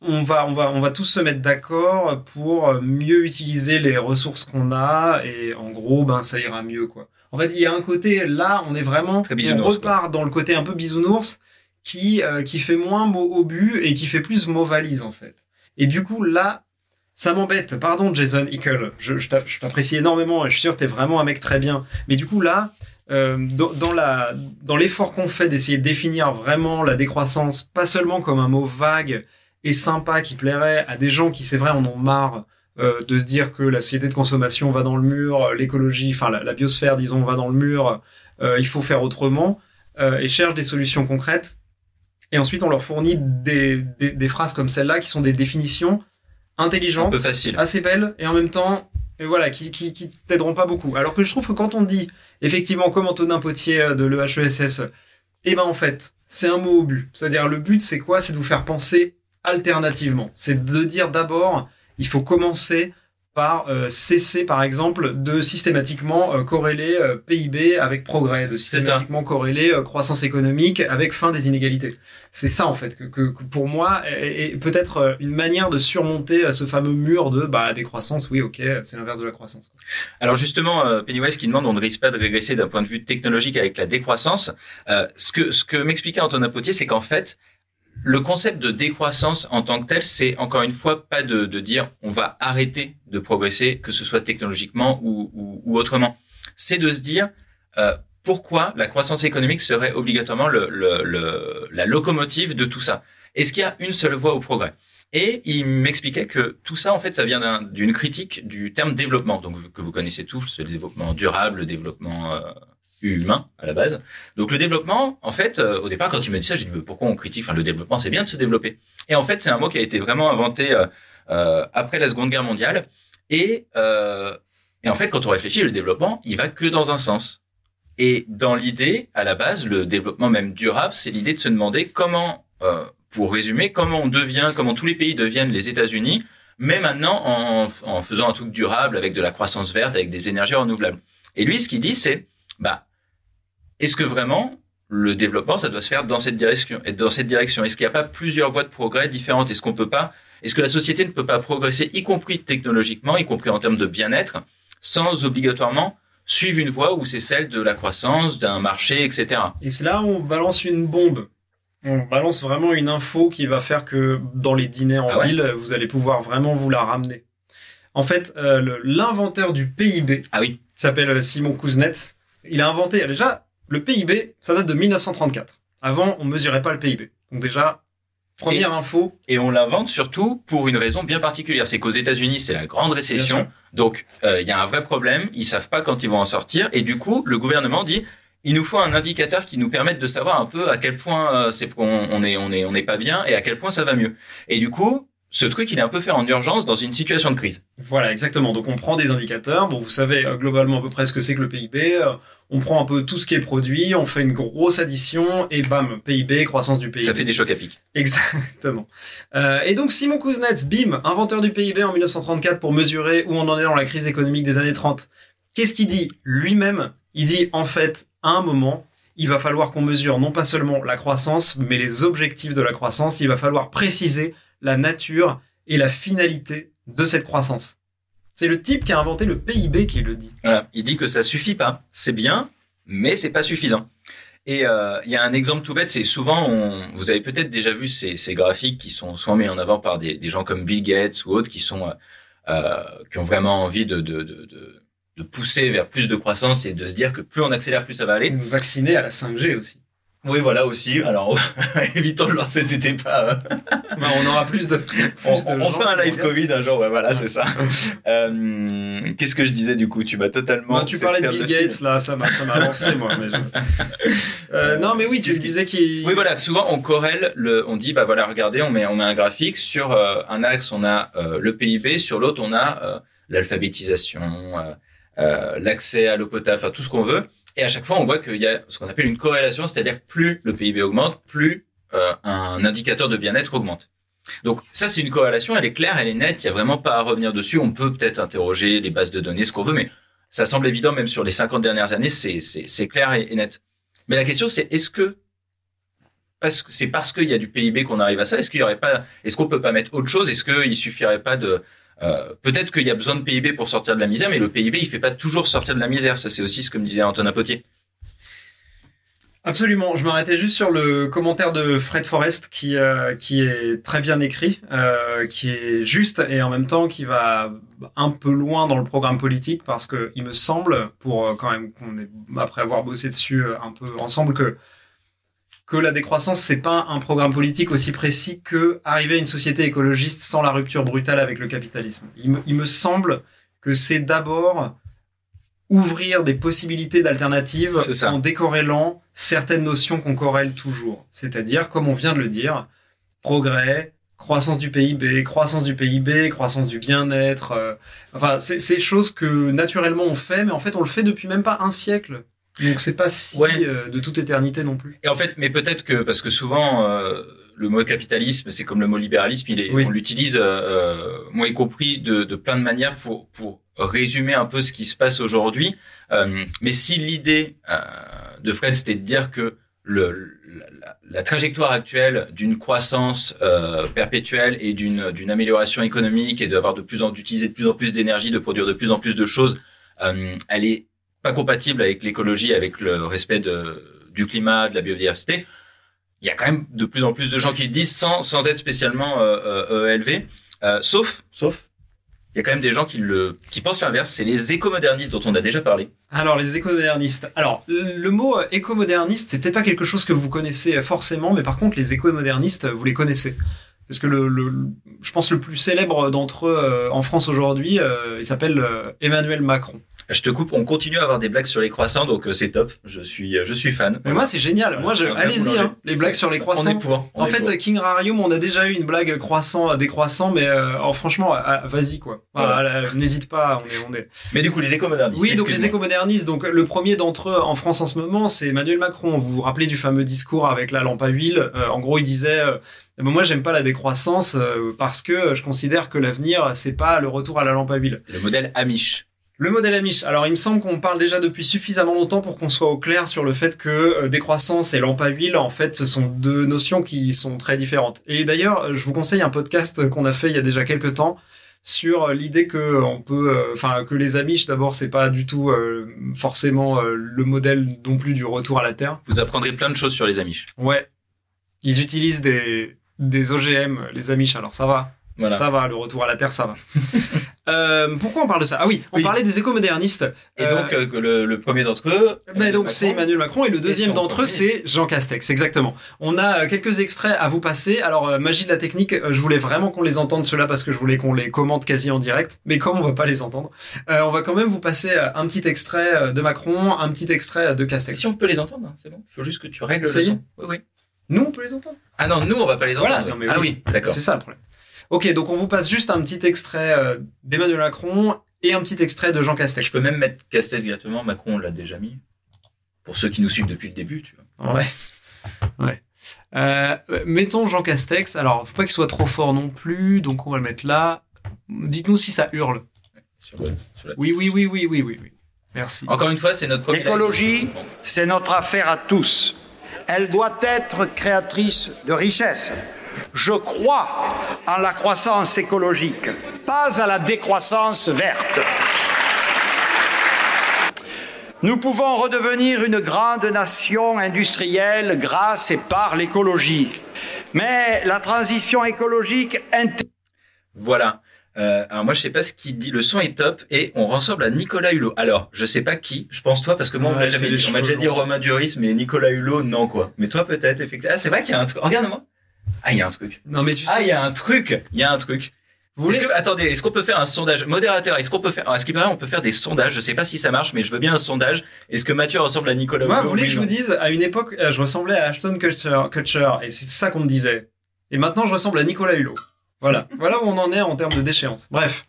on, va, on, va, on va tous se mettre d'accord pour mieux utiliser les ressources qu'on a et en gros, ben, ça ira mieux, quoi. En fait, il y a un côté, là, on est vraiment. On repart dans le côté un peu bisounours qui, euh, qui fait moins mot obus et qui fait plus mot valise, en fait. Et du coup, là, ça m'embête. Pardon, Jason Hickel. Je, je t'apprécie énormément et je suis sûr que t'es vraiment un mec très bien. Mais du coup, là, euh, dans, dans la, dans l'effort qu'on fait d'essayer de définir vraiment la décroissance, pas seulement comme un mot vague et sympa qui plairait à des gens qui, c'est vrai, en ont marre euh, de se dire que la société de consommation va dans le mur, euh, l'écologie, enfin la, la biosphère, disons, va dans le mur, euh, il faut faire autrement. et cherchent des solutions concrètes. Et ensuite, on leur fournit des, des, des phrases comme celle-là qui sont des définitions Un intelligentes, peu facile. assez belles et en même temps, et voilà, qui t'aideront pas beaucoup. Alors que je trouve que quand on dit, effectivement, comme Antonin Potier euh, de l'EHESS, eh ben en fait, c'est un mot au but. C'est-à-dire, le but, c'est quoi? C'est de vous faire penser alternativement. C'est de dire d'abord, il faut commencer par euh, cesser, par exemple, de systématiquement euh, corréler euh, PIB avec progrès, de systématiquement corréler euh, croissance économique avec fin des inégalités. C'est ça, en fait, que, que- que pour moi, est, est peut-être euh, une manière de surmonter euh, ce fameux mur de bah, décroissance. Oui, ok, c'est l'inverse de la croissance. Alors justement, euh, Pennywise qui demande, on ne risque pas de régresser d'un point de vue technologique avec la décroissance. Euh, ce que ce que m'expliquait Antonin Potier, c'est qu'en fait, le concept de décroissance en tant que tel, c'est encore une fois pas de, de dire on va arrêter de progresser, que ce soit technologiquement ou, ou, ou autrement. C'est de se dire euh, pourquoi la croissance économique serait obligatoirement le, le, le- la locomotive de tout ça? Est-ce qu'il y a une seule voie au progrès? Et il m'expliquait que tout ça, en fait, ça vient d'un- d'une critique du terme développement, donc que vous connaissez tous, le développement durable, le développement euh, humain à la base. Donc le développement, en fait, euh, au départ, quand tu m'as dit ça, j'ai dit pourquoi on critique? Le développement, c'est bien de se développer. Et en fait, c'est un mot qui a été vraiment inventé euh, euh, après la Seconde Guerre mondiale. Et, en fait, quand on réfléchit, le développement, il va que dans un sens. Et dans l'idée, à la base, le développement même durable, c'est l'idée de se demander comment, pour résumer, comment on devient, comment tous les pays deviennent les États-Unis, mais maintenant en, en faisant un truc durable avec de la croissance verte, avec des énergies renouvelables. Et lui, ce qu'il dit, c'est, bah, est-ce que vraiment le développement, ça doit se faire dans cette direction et dans cette direction? Est-ce qu'il n'y a pas plusieurs voies de progrès différentes? Est-ce qu'on peut pas Est-ce que la société ne peut pas progresser, y compris technologiquement, y compris en termes de bien-être, sans obligatoirement suivre une voie où c'est celle de la croissance, d'un marché, etc. Et c'est là où on balance une bombe. On balance vraiment une info qui va faire que dans les dîners en Ah ouais? ville, vous allez pouvoir vraiment vous la ramener. En fait, euh, l'inventeur du PIB Ah oui, s'appelle euh, Simon Kuznets. Il a inventé déjà le PIB, ça date de 1934. Avant, on mesurait pas le PIB. Donc déjà, première info. Et on l'invente surtout pour une raison bien particulière. C'est qu'aux États-Unis, c'est la grande récession. Donc, euh, il y a un vrai problème. Ils savent pas quand ils vont en sortir. Et du coup, le gouvernement dit, il nous faut un indicateur qui nous permette de savoir un peu à quel point euh, c'est on, on est on est on n'est pas bien et à quel point ça va mieux. Et du coup, ce truc, il est un peu fait en urgence dans une situation de crise. Voilà, exactement. Donc on prend des indicateurs. Bon, vous savez euh, globalement à peu près ce que c'est que le PIB. Euh, On prend un peu tout ce qui est produit, on fait une grosse addition et bam, PIB, croissance du PIB. Ça fait des chocs à pic. Exactement. Euh, et donc Simon Kuznets, bim, inventeur du PIB en 1934 pour mesurer où on en est dans la crise économique des années 30. Qu'est-ce qu'il dit lui-même? Il dit en fait, à un moment, il va falloir qu'on mesure non pas seulement la croissance, mais les objectifs de la croissance. Il va falloir préciser la nature et la finalité de cette croissance. C'est le type qui a inventé le PIB qui le dit. Voilà. Il dit que ça suffit pas. C'est bien, mais c'est pas suffisant. Et euh, il y a un exemple tout bête, c'est souvent, on, vous avez peut-être déjà vu ces, ces graphiques qui sont souvent mis en avant par des, des gens comme Bill Gates ou autres qui sont euh, euh, qui ont vraiment envie de, de, de, de, de pousser vers plus de croissance et de se dire que plus on accélère, plus ça va aller. Nous vacciner à la 5G aussi. Oui, voilà aussi. Alors, évitons de lancer cet débat. euh, Bah, on aura plus de. Plus On, de on gens fait un live. Covid un jour. Ouais, voilà, c'est ça. Euh, Qu'est-ce que je disais du coup? Tu m'as totalement. Bah, tu parlais de Bill. Gates, là, ça m'a, ça m'a lancé, moi. mais je- Euh, non, mais oui, tu me disais qu'il. Oui, voilà. Souvent, on corrèle le. On dit, bah voilà, regardez, on met, on met un graphique sur euh, un axe, on a euh, le PIB, sur l'autre, on a euh, l'alphabétisation, l'accès à l'eau potable, enfin tout ce qu'on veut. Et à chaque fois, on voit qu'il y a ce qu'on appelle une corrélation, c'est-à-dire plus le PIB augmente, plus euh, un indicateur de bien-être augmente. Donc ça, c'est une corrélation, elle est claire, elle est nette, il y a vraiment pas à revenir dessus. On peut peut-être interroger les bases de données, ce qu'on veut, mais ça semble évident, même sur les 50 dernières années, c'est clair et, et net. Mais la question, c'est est-ce que parce que c'est parce qu'il y a du PIB qu'on arrive à ça Est-ce qu'il y aurait pas Est-ce qu'on peut pas mettre autre chose? Est-ce qu'il suffirait pas de euh, Peut-être qu'il y a besoin de PIB pour sortir de la misère, mais le PIB il fait pas toujours sortir de la misère. Ça c'est aussi ce que me disait Antonin Potier. Absolument. Je m'arrêtais juste sur le commentaire de Fred Forrest qui, euh, qui est très bien écrit, euh, qui est juste et en même temps qui va un peu loin dans le programme politique parce que il me semble, pour quand même qu'on est, après avoir bossé dessus un peu ensemble, que que la décroissance c'est pas un programme politique aussi précis que arriver à une société écologiste sans la rupture brutale avec le capitalisme. Il me, il me semble que c'est d'abord ouvrir des possibilités d'alternatives en décorrélant certaines notions qu'on corrèle toujours. C'est-à-dire, comme on vient de le dire, progrès, croissance du PIB, croissance du PIB, croissance du bien-être. euh, enfin, c'est c'est choses que naturellement on fait, mais en fait on le fait depuis même pas un siècle. Donc c'est pas si Ouais. euh, de toute éternité non plus. Et en fait, mais peut-être que parce que souvent euh, le mot capitalisme, c'est comme le mot libéralisme, il est, Oui. on l'utilise, euh, euh, moi y compris, de, de plein de manières pour pour résumer un peu ce qui se passe aujourd'hui. Euh, mais si l'idée euh, de Fred c'était de dire que le, la, la trajectoire actuelle d'une croissance euh, perpétuelle et d'une d'une amélioration économique et d'avoir de plus en d'utiliser de plus en plus d'énergie, de produire de plus en plus de choses, euh, elle est pas compatible avec l'écologie, avec le respect du climat, de la biodiversité. Il y a quand même de plus en plus de gens qui le disent sans, sans être spécialement euh, euh, élevé. Euh, sauf, sauf, il y a quand même des gens qui le, qui pensent l'inverse. C'est les écomodernistes dont on a déjà parlé. Alors les écomodernistes. Alors le mot euh, écomoderniste, c'est peut-être pas quelque chose que vous connaissez forcément, mais par contre les écomodernistes, vous les connaissez. Parce que le, je pense le plus célèbre d'entre eux en France aujourd'hui, il s'appelle Emmanuel Macron. Je te coupe. On continue à avoir des blagues sur les croissants, donc euh, c'est top. Je suis, euh, je suis fan. Mais moi c'est génial. Moi je, allez-y, hein, les blagues sur les croissants. On est pour. on En est fait, pour. King Rarium, on a déjà eu une blague croissant, décroissant, mais euh, oh, franchement, ah, vas-y quoi. Voilà, euh, N'hésite pas, on est, on est. Mais du coup, les écomodernistes. Oui, donc les écomodernistes. Donc le premier d'entre eux en France en ce moment, c'est Emmanuel Macron. Vous vous rappelez du fameux discours avec la lampe à huile? Euh, En gros, il disait euh, ben, moi, j'aime pas la décroissance euh, parce que je considère que l'avenir, c'est pas le retour à la lampe à huile. Le modèle Amish. Le modèle Amish. Alors, il me semble qu'on parle déjà depuis suffisamment longtemps pour qu'on soit au clair sur le fait que euh, décroissance et lampe à huile, en fait, ce sont deux notions qui sont très différentes. Et d'ailleurs, je vous conseille un podcast qu'on a fait il y a déjà quelques temps sur euh, l'idée que on peut, euh, enfin, que les Amish, d'abord, c'est pas du tout euh, forcément euh, le modèle non plus du retour à la Terre. Vous apprendrez plein de choses sur les Amish. Ouais. Ils utilisent des, des OGM, les Amish, alors ça va. Voilà. Ça va, le retour à la Terre, ça va. euh, pourquoi on parle de ça? Ah oui, on Oui. parlait des écomodernistes. Et Euh, donc, euh, que le, le premier d'entre eux. ben Emmanuel donc c'est Emmanuel Macron et le deuxième d'entre eux c'est Jean Castex exactement. On a euh, quelques extraits à vous passer. Alors euh, magie de la technique, euh, je voulais vraiment qu'on les entende ceux-là parce que je voulais qu'on les commente quasi en direct, mais comme on va pas les entendre, euh, on va quand même vous passer euh, un petit extrait euh, de Macron, un petit extrait euh, de Castex. si on peut les entendre, hein, c'est bon. Il faut juste que tu règles le son. Oui, oui. Nous on peut les entendre? Ah non, nous, on va pas les Voilà, entendre. non, mais ah oui. oui, d'accord. C'est ça le problème. Ok, donc on vous passe juste un petit extrait euh, d'Emmanuel Macron et un petit extrait de Jean Castex. Je peux même mettre Castex directement. Macron, on l'a déjà mis. Pour ceux qui nous suivent depuis le début, tu vois. Ouais. Ouais. Euh, mettons Jean Castex. Alors, faut pas qu'il soit trop fort non plus, donc on va le mettre là. Dites-nous si ça hurle. Sur le- sur la- Oui, oui, oui, oui, oui, oui, oui. Merci. Encore une fois, c'est notre. L'écologie, c'est notre affaire à tous. Elle doit être créatrice de richesses. Je crois en la croissance écologique, pas à la décroissance verte. Nous pouvons redevenir une grande nation industrielle grâce et par l'écologie. Mais la transition écologique inter- Voilà. Euh, alors moi, je sais pas ce qu'il dit. Le son est top et on ressemble à Nicolas Hulot. Alors, je sais pas qui. Je pense toi parce que moi, on m'a jamais dit. On m'a déjà dit. Romain Duris, mais Nicolas Hulot, non quoi. Mais toi, peut-être effectivement. Ah, c'est vrai qu'il y a un truc. Regarde-moi. Ah, il y a un truc. Non, mais tu sais. Ah, il y a un truc. Il y a un truc. vous voulez... Est-ce que- attendez, est-ce qu'on peut faire un sondage? Modérateur Est-ce qu'on peut faire, à ce qui paraît, on peut faire des sondages? Je sais pas si ça marche, mais je veux bien un sondage. Est-ce que Mathieu ressemble à Nicolas Moi, Hulot? vous voulez que je vous dise, à une époque, euh, je ressemblais à Ashton Kutcher, Kutcher et c'est ça qu'on me disait. Et maintenant, je ressemble à Nicolas Hulot. Voilà. voilà où on en est en termes de déchéance. Bref.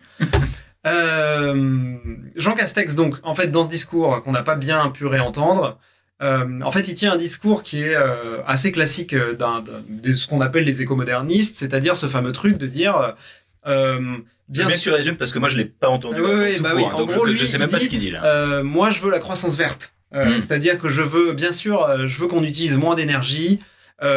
Euh, Jean Castex, donc, en fait, dans ce discours qu'on n'a pas bien pu réentendre, euh, en fait, il tient un discours qui est euh, assez classique euh, de ce qu'on appelle les écomodernistes, c'est-à-dire ce fameux truc de dire, euh, bien sûr, tu résumes parce que moi, je l'ai pas entendu. Oui, oui, bah court, oui. hein, En donc gros, je, lui, je sais même pas ce qu'il dit là. moi, je veux la croissance verte. Euh, Mm. C'est-à-dire que je veux, bien sûr, je veux qu'on utilise moins d'énergie.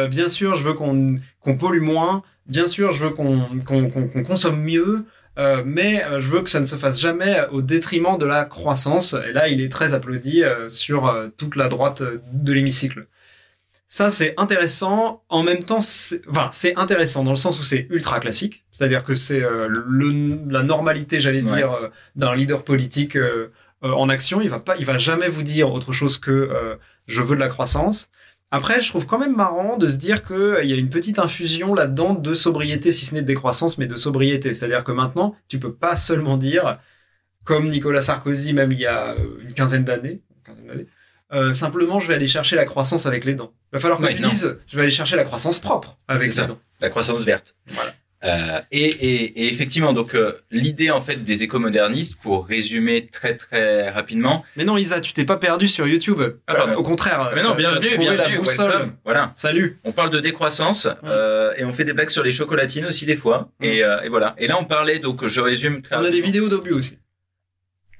Bien sûr, je veux qu'on qu'on pollue moins. Bien sûr, je veux qu'on qu'on- qu'on consomme mieux. Euh, mais euh, je veux que ça ne se fasse jamais au détriment de la croissance. Et là, il est très applaudi euh, sur euh, toute la droite euh, de l'hémicycle. Ça, c'est intéressant. En même temps, c'est enfin, c'est intéressant dans le sens où c'est ultra classique. C'est-à-dire que c'est euh, le, la normalité, j'allais Ouais. dire, euh, d'un leader politique euh, euh, en action. Il va pas, il va jamais vous dire autre chose que euh, je veux de la croissance. Après, je trouve quand même marrant de se dire que euh, y a une petite infusion là-dedans de sobriété, si ce n'est de décroissance, mais de sobriété. C'est-à-dire que maintenant, tu peux pas seulement dire comme Nicolas Sarkozy, même il y a euh, une quinzaine d'années. Euh, simplement, je vais aller chercher la croissance avec les dents. Il va falloir que Ouais, tu non. dises, je vais aller chercher la croissance propre avec les dents. la croissance verte. Voilà. Euh, et, et, et effectivement, donc euh, l'idée en fait des écomodernistes, pour résumer très très rapidement, Mais non, Isa, tu t'es pas perdu sur YouTube. Ah. Euh, Au contraire, mais non, bienvenue, bienvenue, la boussole. welcome. Voilà, Salut. on parle de décroissance euh, et on fait des blagues sur les chocolatines aussi des fois. Et, et voilà. Et là, on parlait donc, je résume très On a des vidéos d'obus aussi.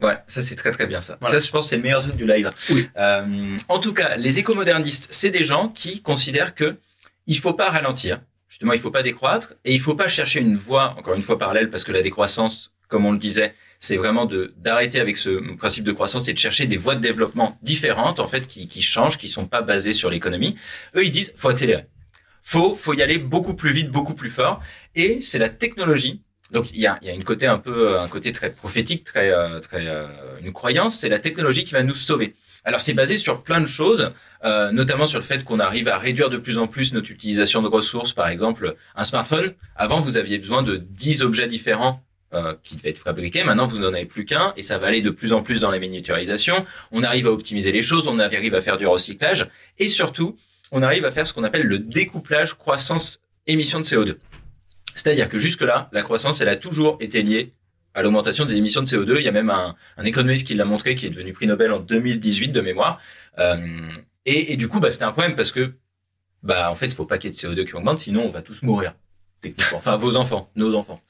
Ouais, ça c'est très très bien ça. Voilà. Ça, je pense, c'est le meilleur truc du live. Oui. En tout cas, les écomodernistes, c'est des gens qui considèrent que il faut pas ralentir. Justement, il faut pas décroître et il faut pas chercher une voie, encore une fois parallèle, parce que la décroissance, comme on le disait, c'est vraiment d'arrêter avec ce principe de croissance et de chercher des voies de développement différentes, en fait, qui, qui changent, qui sont pas basées sur l'économie. Eux, ils disent, faut accélérer. Faut, faut y aller beaucoup plus vite, beaucoup plus fort. Et c'est la technologie. Donc, il y a, y a une côté un peu, un côté très prophétique, très, euh, très, euh, une croyance. C'est la technologie qui va nous sauver. Alors, c'est basé sur plein de choses, euh, notamment sur le fait qu'on arrive à réduire de plus en plus notre utilisation de ressources. Par exemple, un smartphone. Avant, vous aviez besoin de 10 objets différents euh, qui devaient être fabriqués. Maintenant, vous n'en avez plus qu'un et ça va aller de plus en plus dans la miniaturisation. On arrive à optimiser les choses, on arrive à faire du recyclage et surtout, on arrive à faire ce qu'on appelle le découplage croissance-émission de CO2. C'est-à-dire que jusque-là, la croissance, elle a toujours été liée à l'augmentation des émissions de CO2. Il y a même un, un économiste qui l'a montré, qui est devenu prix Nobel en 2018 de mémoire. Euh, et, et du coup, bah, c'était un problème parce que, bah, en fait, il faut pas qu'il y ait de CO2 qui augmente, sinon on va tous mourir. Techniquement. Enfin, vos enfants, nos enfants.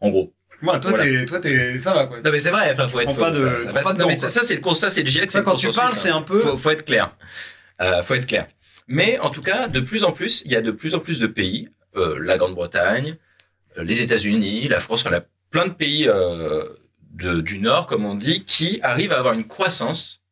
En gros. Moi, toi, Voilà. t'es, toi, t'es, ça va quoi. Non mais c'est vrai, enfin faut être faut- pas de- ça prends passe- pas de non, mais gants, ça, quoi. ça, c'est le constat, c'est le GIEC, Ça, quand tu parles, hein. c'est un peu- faut, faut être clair. Euh, faut être clair. Mais en tout cas, de plus en plus, il y a de plus en plus de pays, euh, la Grande-Bretagne, euh, les États-Unis, la France, enfin la- plein de pays euh, de- du Nord, comme on dit, qui arrivent à avoir une croissance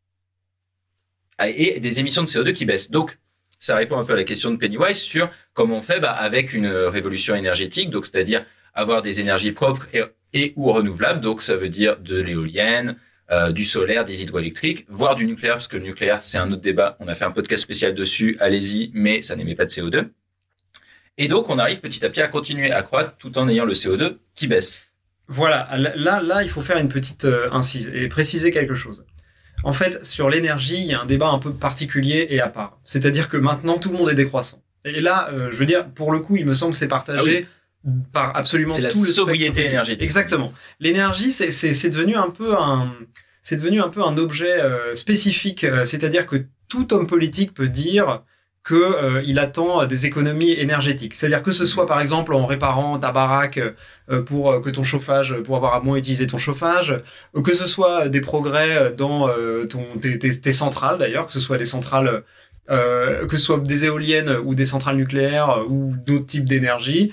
et des émissions de CO2 qui baissent. Donc, ça répond un peu à la question de Pennywise sur comment on fait bah, avec une révolution énergétique, donc c'est-à-dire avoir des énergies propres et, et ou renouvelables, donc ça veut dire de l'éolienne, euh, du solaire, des hydroélectriques, voire du nucléaire, parce que le nucléaire, c'est un autre débat. On a fait un podcast spécial dessus, allez-y, mais ça n'émet pas de CO2. Et donc, on arrive petit à petit à continuer à croître tout en ayant le CO2 qui baisse. Voilà, là, là, il faut faire une petite euh, incise et préciser quelque chose. En fait, sur l'énergie, il y a un débat un peu particulier et à part. C'est-à-dire que maintenant, tout le monde est décroissant. Et là, euh, je veux dire, pour le coup, il me semble que c'est partagé par absolument Ah C'est la tout le sobriété énergétique. Exactement. L'énergie, c'est- c'est c'est devenu un peu un, c'est devenu un peu un objet euh, spécifique. C'est-à-dire que tout homme politique peut dire que euh, attend euh, des économies énergétiques. C'est-à-dire que ce soit par exemple en réparant ta baraque euh, pour que ton chauffage, pour avoir à moins utiliser ton chauffage, que ce soit des progrès dans tes, centrales d'ailleurs, que ce soit des centrales, que ce soit des éoliennes ou des centrales nucléaires ou d'autres types d'énergie,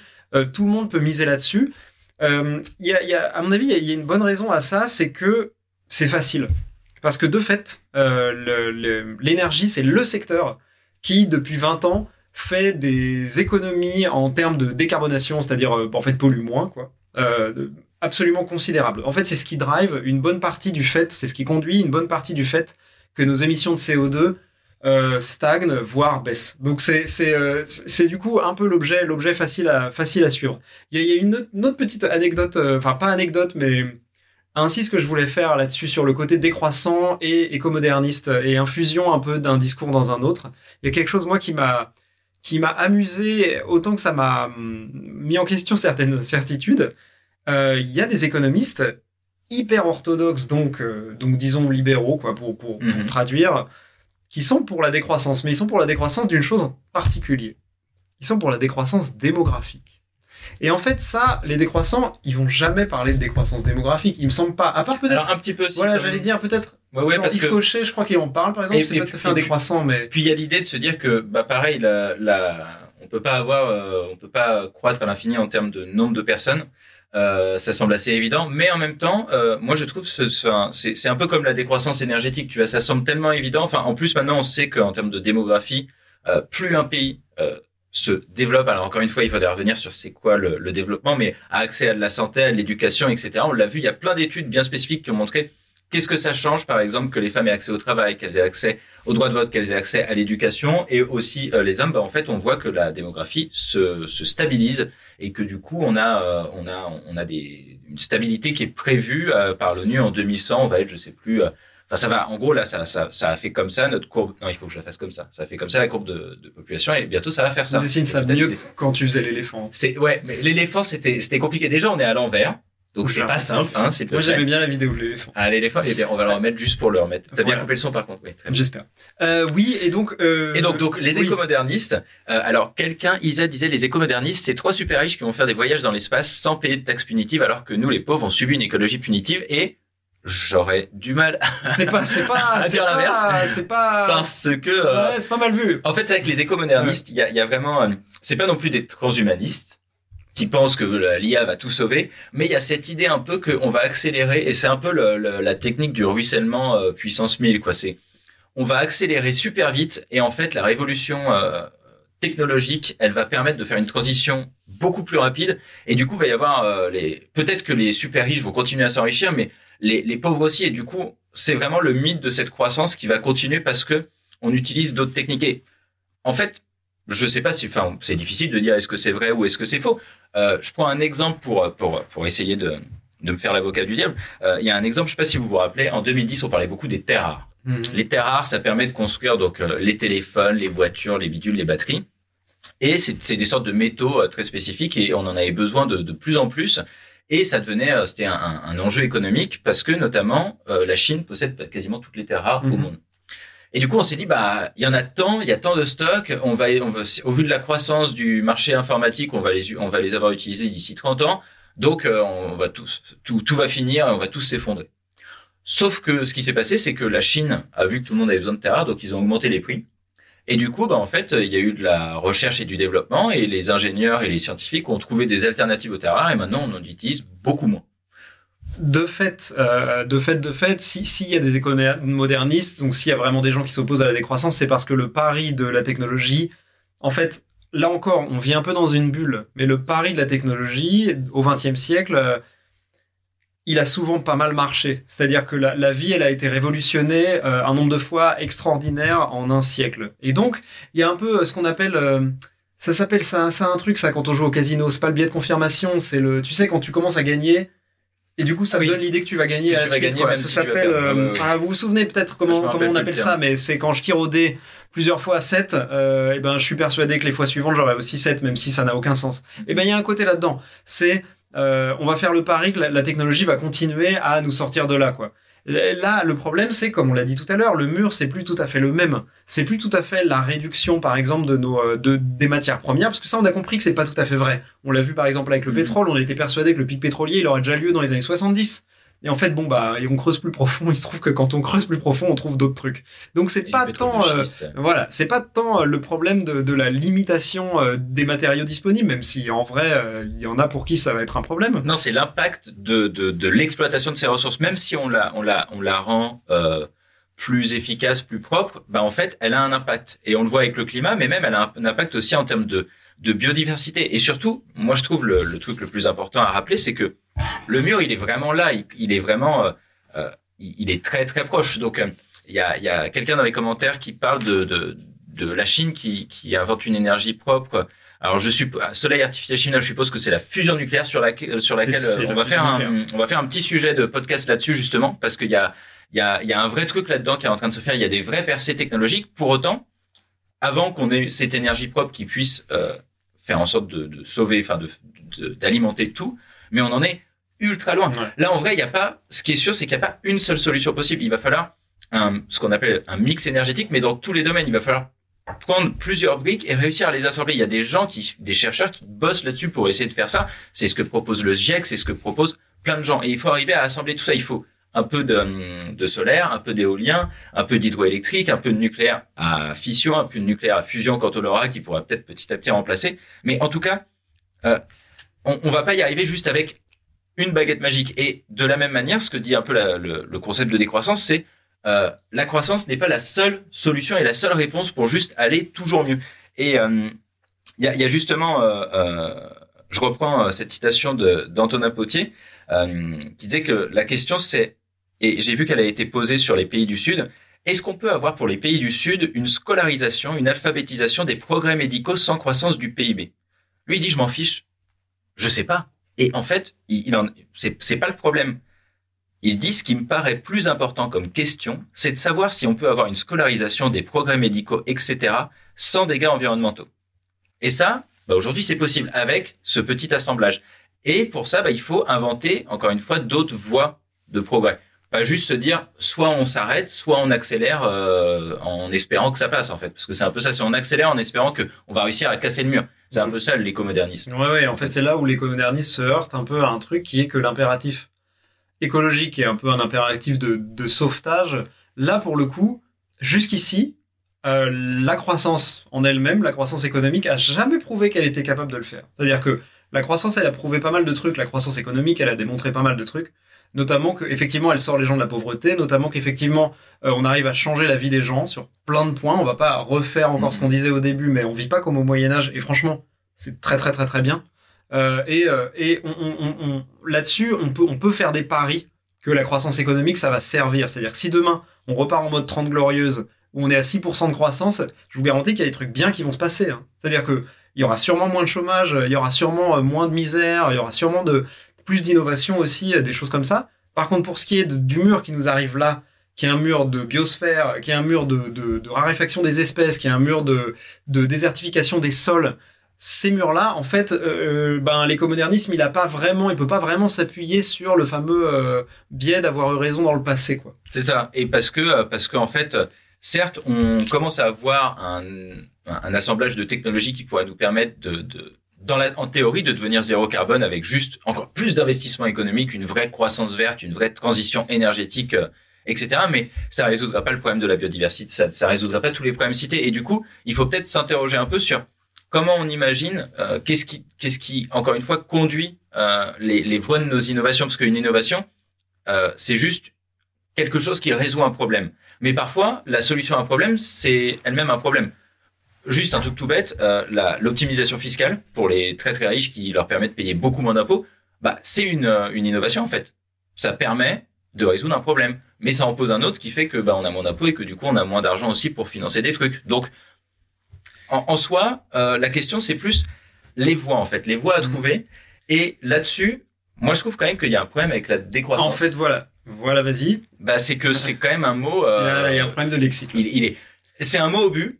tout le monde peut miser là-dessus. Il y a, à mon avis, il y a- une bonne raison à ça, c'est que c'est facile. Parce que de fait, l'énergie, c'est le secteur qui, depuis 20 ans, fait des économies en termes de décarbonation, c'est-à-dire euh, en fait pollue moins, quoi, euh, absolument considérable. En fait, c'est ce qui drive une bonne partie du fait, c'est ce qui conduit une bonne partie du fait que nos émissions de CO2 euh, stagnent, voire baissent. Donc c'est du coup un peu l'objet facile à facile à suivre. Il y a, une, autre, petite anecdote, enfin pas anecdote, mais ainsi ce que je voulais faire là-dessus sur le côté décroissant et écomoderniste et infusion un peu d'un discours dans un autre. Il y a quelque chose moi qui m'a qui m'a amusé autant que ça m'a hum, mis en question certaines certitudes. Euh, Il y a des économistes hyper orthodoxes, donc euh, donc disons libéraux quoi pour pour, pour Mhm. traduire, qui sont pour la décroissance, mais ils sont pour la décroissance d'une chose en particulier. Ils sont pour la décroissance démographique. Et en fait, ça, les décroissants, ils vont jamais parler de décroissance démographique. Il me semble pas. À part peut-être. Un petit peu. si, Voilà, j'allais dire peut-être. Ouais, ouais, parce Yves que Cochet, je crois qu'il en parle, par exemple. C'est pas tout à fait un décroissant, mais. Puis il y a l'idée de se dire que, bah pareil, la, la, on peut pas avoir, euh, on peut pas croître à l'infini en termes de nombre de personnes. Euh, ça semble assez évident, mais en même temps, euh, moi je trouve ce, ce- un- c'est un peu comme la décroissance énergétique. Tu vois, ça semble tellement évident. Enfin, en plus maintenant, on sait qu'en termes de démographie, euh, plus un pays se développe. Alors encore une fois, il faudrait revenir sur c'est quoi le, le développement, mais a accès à de la santé, à de l'éducation, etc. On l'a vu, il y a plein d'études bien spécifiques qui ont montré Qu'est-ce que ça change, par exemple, que les femmes aient accès au travail, qu'elles aient accès au droit de vote, qu'elles aient accès à l'éducation, et aussi euh, les hommes bah, En fait, on voit que la démographie se, se stabilise et que du coup, on a, euh, on a, on a des, une stabilité qui est prévue euh, par l'ONU en 2100. On va être, je sais plus. Enfin, ça va. En gros, là, ça, ça, ça a fait comme ça notre courbe. Non, il faut que je la fasse comme ça. Ça a fait comme ça la courbe de, de population, et bientôt, ça va faire ça. On dessine ça mieux des- quand tu faisais l'éléphant. C'est ouais, mais l'éléphant, c'était, c'était compliqué. Déjà, on est à l'envers, donc c'est pas simple. Hein, c'est Moi, j'aimais bien la vidéo de l'éléphant. Ah, l'éléphant, eh bien, on va le remettre juste pour le remettre. T'as bien Voilà. coupé le son par contre, oui. Bien. J'espère. Euh, oui, et donc. euh, Et donc, donc les oui. écomodernistes. euh, alors, quelqu'un, Isa disait, les écomodernistes, c'est trois super riches qui vont faire des voyages dans l'espace sans payer de taxes punitives, alors que nous, les pauvres, on subit une écologie punitive. Et j'aurais du mal C'est pas, c'est pas, À c'est dire pas, l'inverse. c'est pas. parce que. euh, Ouais, c'est pas mal vu. En fait, c'est que les écomodernistes, il y a, y a vraiment, euh, c'est pas non plus des transhumanistes qui pensent que l'IA va tout sauver, mais il y a cette idée un peu qu'on va accélérer, et c'est un peu le- le- la technique du ruissellement euh, puissance 1000, quoi. C'est, on va accélérer super vite, et en fait, la révolution technologique, elle va permettre de faire une transition beaucoup plus rapide, et du coup, il va y avoir les, peut-être que les super riches vont continuer à s'enrichir, mais les, les pauvres aussi, et du coup, c'est vraiment le mythe de cette croissance qui va continuer parce que on utilise d'autres techniques. Et en fait, je sais pas si, enfin, c'est difficile de dire est-ce que c'est vrai ou est-ce que c'est faux. Euh, je prends un exemple pour pour pour essayer de de me faire l'avocat du diable. Euh, Il y a un exemple, je sais pas si vous vous rappelez, en 2010, on parlait beaucoup des terres rares. Mhm. Les terres rares, ça permet de construire donc euh, les téléphones, les voitures, les bidules, les batteries. Et c'est des sortes de métaux très spécifiques et on en avait besoin de, de plus en plus. Et ça devenait, euh, c'était un, un- un enjeu économique parce que notamment euh, la Chine possède quasiment toutes les terres rares au Mhm. monde. Et du coup, on s'est dit, bah, il y en a tant, il y a tant de stocks, on va, on va, au vu de la croissance du marché informatique, on va les, on va les avoir utilisés d'ici 30 ans. Donc, euh, on va tous, tout, tout va finir, et on va tous s'effondrer. Sauf que ce qui s'est passé, c'est que la Chine a vu que tout le monde avait besoin de terres rares, donc ils ont augmenté les prix. Et du coup, bah, en fait, il y a eu de la recherche et du développement, et les ingénieurs et les scientifiques ont trouvé des alternatives aux terres rares, et maintenant, on en utilise beaucoup moins. De fait, euh, de fait, de fait, si s'il y a des économodernistes, donc s'il y a vraiment des gens qui s'opposent à la décroissance, c'est parce que le pari de la technologie, en fait, là encore, on vit un peu dans une bulle, mais le pari de la technologie au XXe siècle, euh, il a souvent pas mal marché. C'est-à-dire que la, la vie, elle a été révolutionnée euh, un nombre de fois extraordinaire en un siècle. Et donc, il y a un peu euh, ce qu'on appelle euh, ça s'appelle ça, ça un truc ça quand on joue au casino. C'est pas le biais de confirmation, c'est le, tu sais quand tu commences à gagner et du coup ça Oui. te donne l'idée que tu vas gagner Que à la vas suite. gagner quoi. même Ça si s'appelle, euh, ah, vous vous souvenez peut-être comment me comment on appelle le ça, mais c'est quand je tire au dé plusieurs fois 7, euh, et ben je suis persuadé que les fois suivantes j'aurai aussi 7 même si ça n'a aucun sens. Et ben il y a un côté là-dedans, c'est euh, on va faire le pari que la, la technologie va continuer à nous sortir de là quoi. Là, le problème, c'est, comme on l'a dit tout à l'heure, le mur, c'est plus tout à fait le même. C'est plus tout à fait la réduction, par exemple, de nos, euh, de, des matières premières, parce que ça, on a compris que c'est pas tout à fait vrai. On l'a vu, par exemple, avec le Mhm. pétrole, on était persuadé que le pic pétrolier, il aurait déjà lieu dans les années 70. Et en fait, bon, bah, et on creuse plus profond, il se trouve que quand on creuse plus profond, on trouve d'autres trucs. Donc, c'est pas tant, euh, voilà, c'est pas tant euh, le problème de, de la limitation euh, des matériaux disponibles, même si en vrai, euh, il y en a pour qui ça va être un problème. Non, c'est l'impact de, de, de l'exploitation de ces ressources. Même si on la, on la, on la rend plus efficace, plus propre, bah en fait, elle a un impact. Et on le voit avec le climat, mais même elle a un impact aussi en termes de, de biodiversité. Et surtout, moi je trouve le, le truc le plus important à rappeler, c'est que le mur, il est vraiment là. Il, il est vraiment, euh, euh, il, il est très très proche. Donc euh, il y a, il y a quelqu'un dans les commentaires qui parle de, de, de la Chine qui, qui invente une énergie propre. Alors je suis soleil artificiel chinois, je suppose que c'est la fusion nucléaire sur laquelle sur on la va faire un on va faire un petit sujet de podcast là-dessus justement parce qu'il y a il y a il y a un vrai truc là-dedans qui est en train de se faire, il y a des vraies percées technologiques pour autant avant qu'on ait cette énergie propre qui puisse euh, faire en sorte de, de sauver enfin de- d'alimenter tout, mais on en est ultra loin. Ouais. Là en vrai, il y a pas ce qui est sûr c'est qu'il n'y a pas une seule solution possible, il va falloir un, ce qu'on appelle un mix énergétique mais dans tous les domaines, il va falloir prendre plusieurs briques et réussir à les assembler. Il y a des gens qui, des chercheurs qui bossent là-dessus pour essayer de faire ça. C'est ce que propose le GIEC, c'est ce que proposent plein de gens. Et il faut arriver à assembler tout ça. Il faut un peu de, de solaire, un peu d'éolien, un peu d'hydroélectrique, un peu de nucléaire à fission, un peu de nucléaire à fusion quand on l'aura, qui pourra peut-être petit à petit remplacer. Mais en tout cas, euh, on, on va pas y arriver juste avec une baguette magique. Et de la même manière, ce que dit un peu le, concept de décroissance, c'est euh, la croissance n'est pas la seule solution et la seule réponse pour juste aller toujours mieux. Et euh, il y, a, y a justement, euh, euh, je reprends euh, cette citation d'Antonin Potier, qui disait que la question c'est et j'ai vu qu'elle a été posée sur les pays du Sud. Est-ce qu'on peut avoir pour les pays du Sud une scolarisation, une alphabétisation des progrès médicaux sans croissance du PIB Lui il dit je m'en fiche, je sais pas. Et en fait, il, en, c'est, c'est pas le problème. Il dit ce qui me paraît plus important comme question, c'est de savoir si on peut avoir une scolarisation des progrès médicaux, etc., sans dégâts environnementaux. Et ça, bah aujourd'hui, c'est possible avec ce petit assemblage. Et pour ça, bah, il faut inventer, encore une fois, d'autres voies de progrès. Pas juste se dire, soit on s'arrête, soit on accélère euh, en espérant que ça passe, en fait. Parce que c'est un peu ça, c'est on accélère en espérant que on va réussir à casser le mur. C'est un peu ça l'écomodernisme. Ouais, ouais, en fait, c'est là où l'écomodernisme se heurte un peu à un truc qui est que l'impératif écologique est un peu un impératif de, de sauvetage. Là, pour le coup, jusqu'ici, euh, la croissance en elle-même, la croissance économique, a jamais prouvé qu'elle était capable de le faire. C'est-à-dire que la croissance, elle a prouvé pas mal de trucs. La croissance économique, elle a démontré pas mal de trucs. Notamment qu'effectivement, elle sort les gens de la pauvreté. Notamment qu'effectivement, euh, on arrive à changer la vie des gens sur plein de points. On va pas refaire encore ce qu'on disait au début, mais on vit pas comme au Moyen Âge. Et franchement, c'est très très très très bien. Euh, et euh, et on, on, on, là-dessus, on peut on peut faire des paris que la croissance économique, ça va servir. C'est-à-dire que si demain on repart en mode 30 glorieuse où on est à 6% de croissance, je vous garantis qu'il y a des trucs bien qui vont se passer. Hein. C'est-à-dire que il y aura sûrement moins de chômage, il y aura sûrement moins de misère, il y aura sûrement de plus d'innovation aussi, des choses comme ça. Par contre, pour ce qui est du mur qui nous arrive là, qui est un mur de biosphère, qui est un mur de, raréfaction des espèces, qui est un mur de, désertification des sols, ces murs-là, en fait, euh, ben l'écomodernisme, il a pas vraiment, il peut pas vraiment s'appuyer sur le fameux euh, biais d'avoir eu raison dans le passé, quoi. C'est ça. Et parce que, parce qu'en fait, certes, on commence à avoir un, assemblage de technologies qui pourrait nous permettre de, de en théorie, de devenir zéro carbone avec juste encore plus d'investissement économique, une vraie croissance verte, une vraie transition énergétique, euh, etc. Mais ça résoudra pas le problème de la biodiversité, ça, ça résoudra pas tous les problèmes cités. Et du coup, il faut peut-être s'interroger un peu sur comment on imagine, euh, qu'est-ce qui, qu'est-ce qui, encore une fois, conduit euh, les, voies de nos innovations, parce qu'une innovation, c'est juste quelque chose qui résout un problème. Mais parfois, la solution à un problème, c'est elle-même un problème. Juste un truc tout bête, euh, l'optimisation fiscale pour les très très riches qui leur permet de payer beaucoup moins d'impôts, bah c'est une, euh, une innovation en fait. Ça permet de résoudre un problème, mais ça en pose un autre qui fait que bah on a moins d'impôts et que du coup on a moins d'argent aussi pour financer des trucs. Donc en, en soi, euh, la question c'est plus les voies en fait, les voies à trouver. Et là-dessus, moi je trouve quand même qu'il y a un problème avec la décroissance. En fait, voilà, voilà, vas-y. bah c'est que c'est quand même un mot. Il y euh, a- il y a un problème de lexique. il est, c'est un mot au but.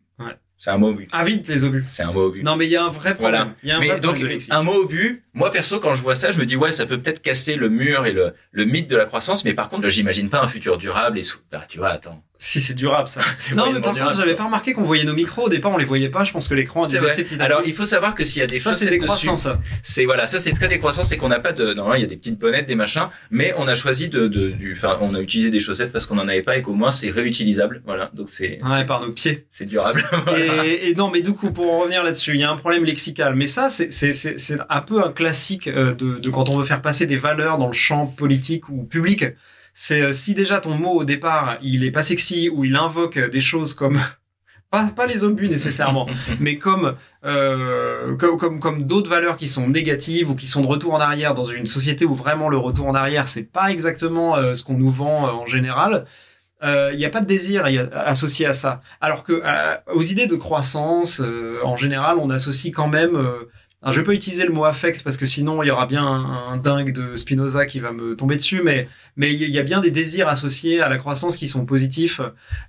C'est un mot au but. Ah vite les obus. C'est un mot au but. Non, mais il y a un vrai problème. Voilà. Il y a un Mais vrai donc, problème de un mot au but, moi perso, quand je vois ça, je me dis, ouais, ça peut peut-être casser le mur et le, le mythe de la croissance, mais par contre, j'imagine pas un futur durable et sous... Bah, tu vois, attends. Si c'est durable, ça. C'est Non, mais par contre, j'avais pas remarqué qu'on voyait nos micros. Au départ, on les voyait pas. Je pense que l'écran a C'est dépassé vrai. petit à Alors, petit. il faut savoir que s'il y a des Ça, choses c'est décroissant, ça. c'est voilà, ça c'est très décroissant, c'est qu'on n'a pas de, normalement il y a des petites bonnettes, des machins, mais on a choisi de, de du, enfin, on a utilisé des chaussettes parce qu'on en avait pas et qu'au moins c'est réutilisable, voilà, donc c'est, Ouais, par nos pieds. c'est durable. Et, et non, mais du coup, pour en revenir là-dessus, il y a un problème lexical. Mais ça, c'est- c'est c'est- c'est un peu un classique euh, de, de quand on veut faire passer des valeurs dans le champ politique ou public. C'est euh, si déjà ton mot au départ, il est pas sexy ou il invoque des choses comme pas, pas les obus nécessairement, mais comme euh, comme comme, comme d'autres valeurs qui sont négatives ou qui sont de retour en arrière dans une société où vraiment le retour en arrière c'est pas exactement euh, ce qu'on nous vend euh, en général. Il n'y a pas de désir associé à ça. Alors que aux idées de croissance, en général, on associe quand même. Alors je vais pas utiliser le mot affect parce que sinon il y aura bien un, un dingue de Spinoza qui va me tomber dessus, mais mais il y a bien des désirs associés à la croissance qui sont positifs.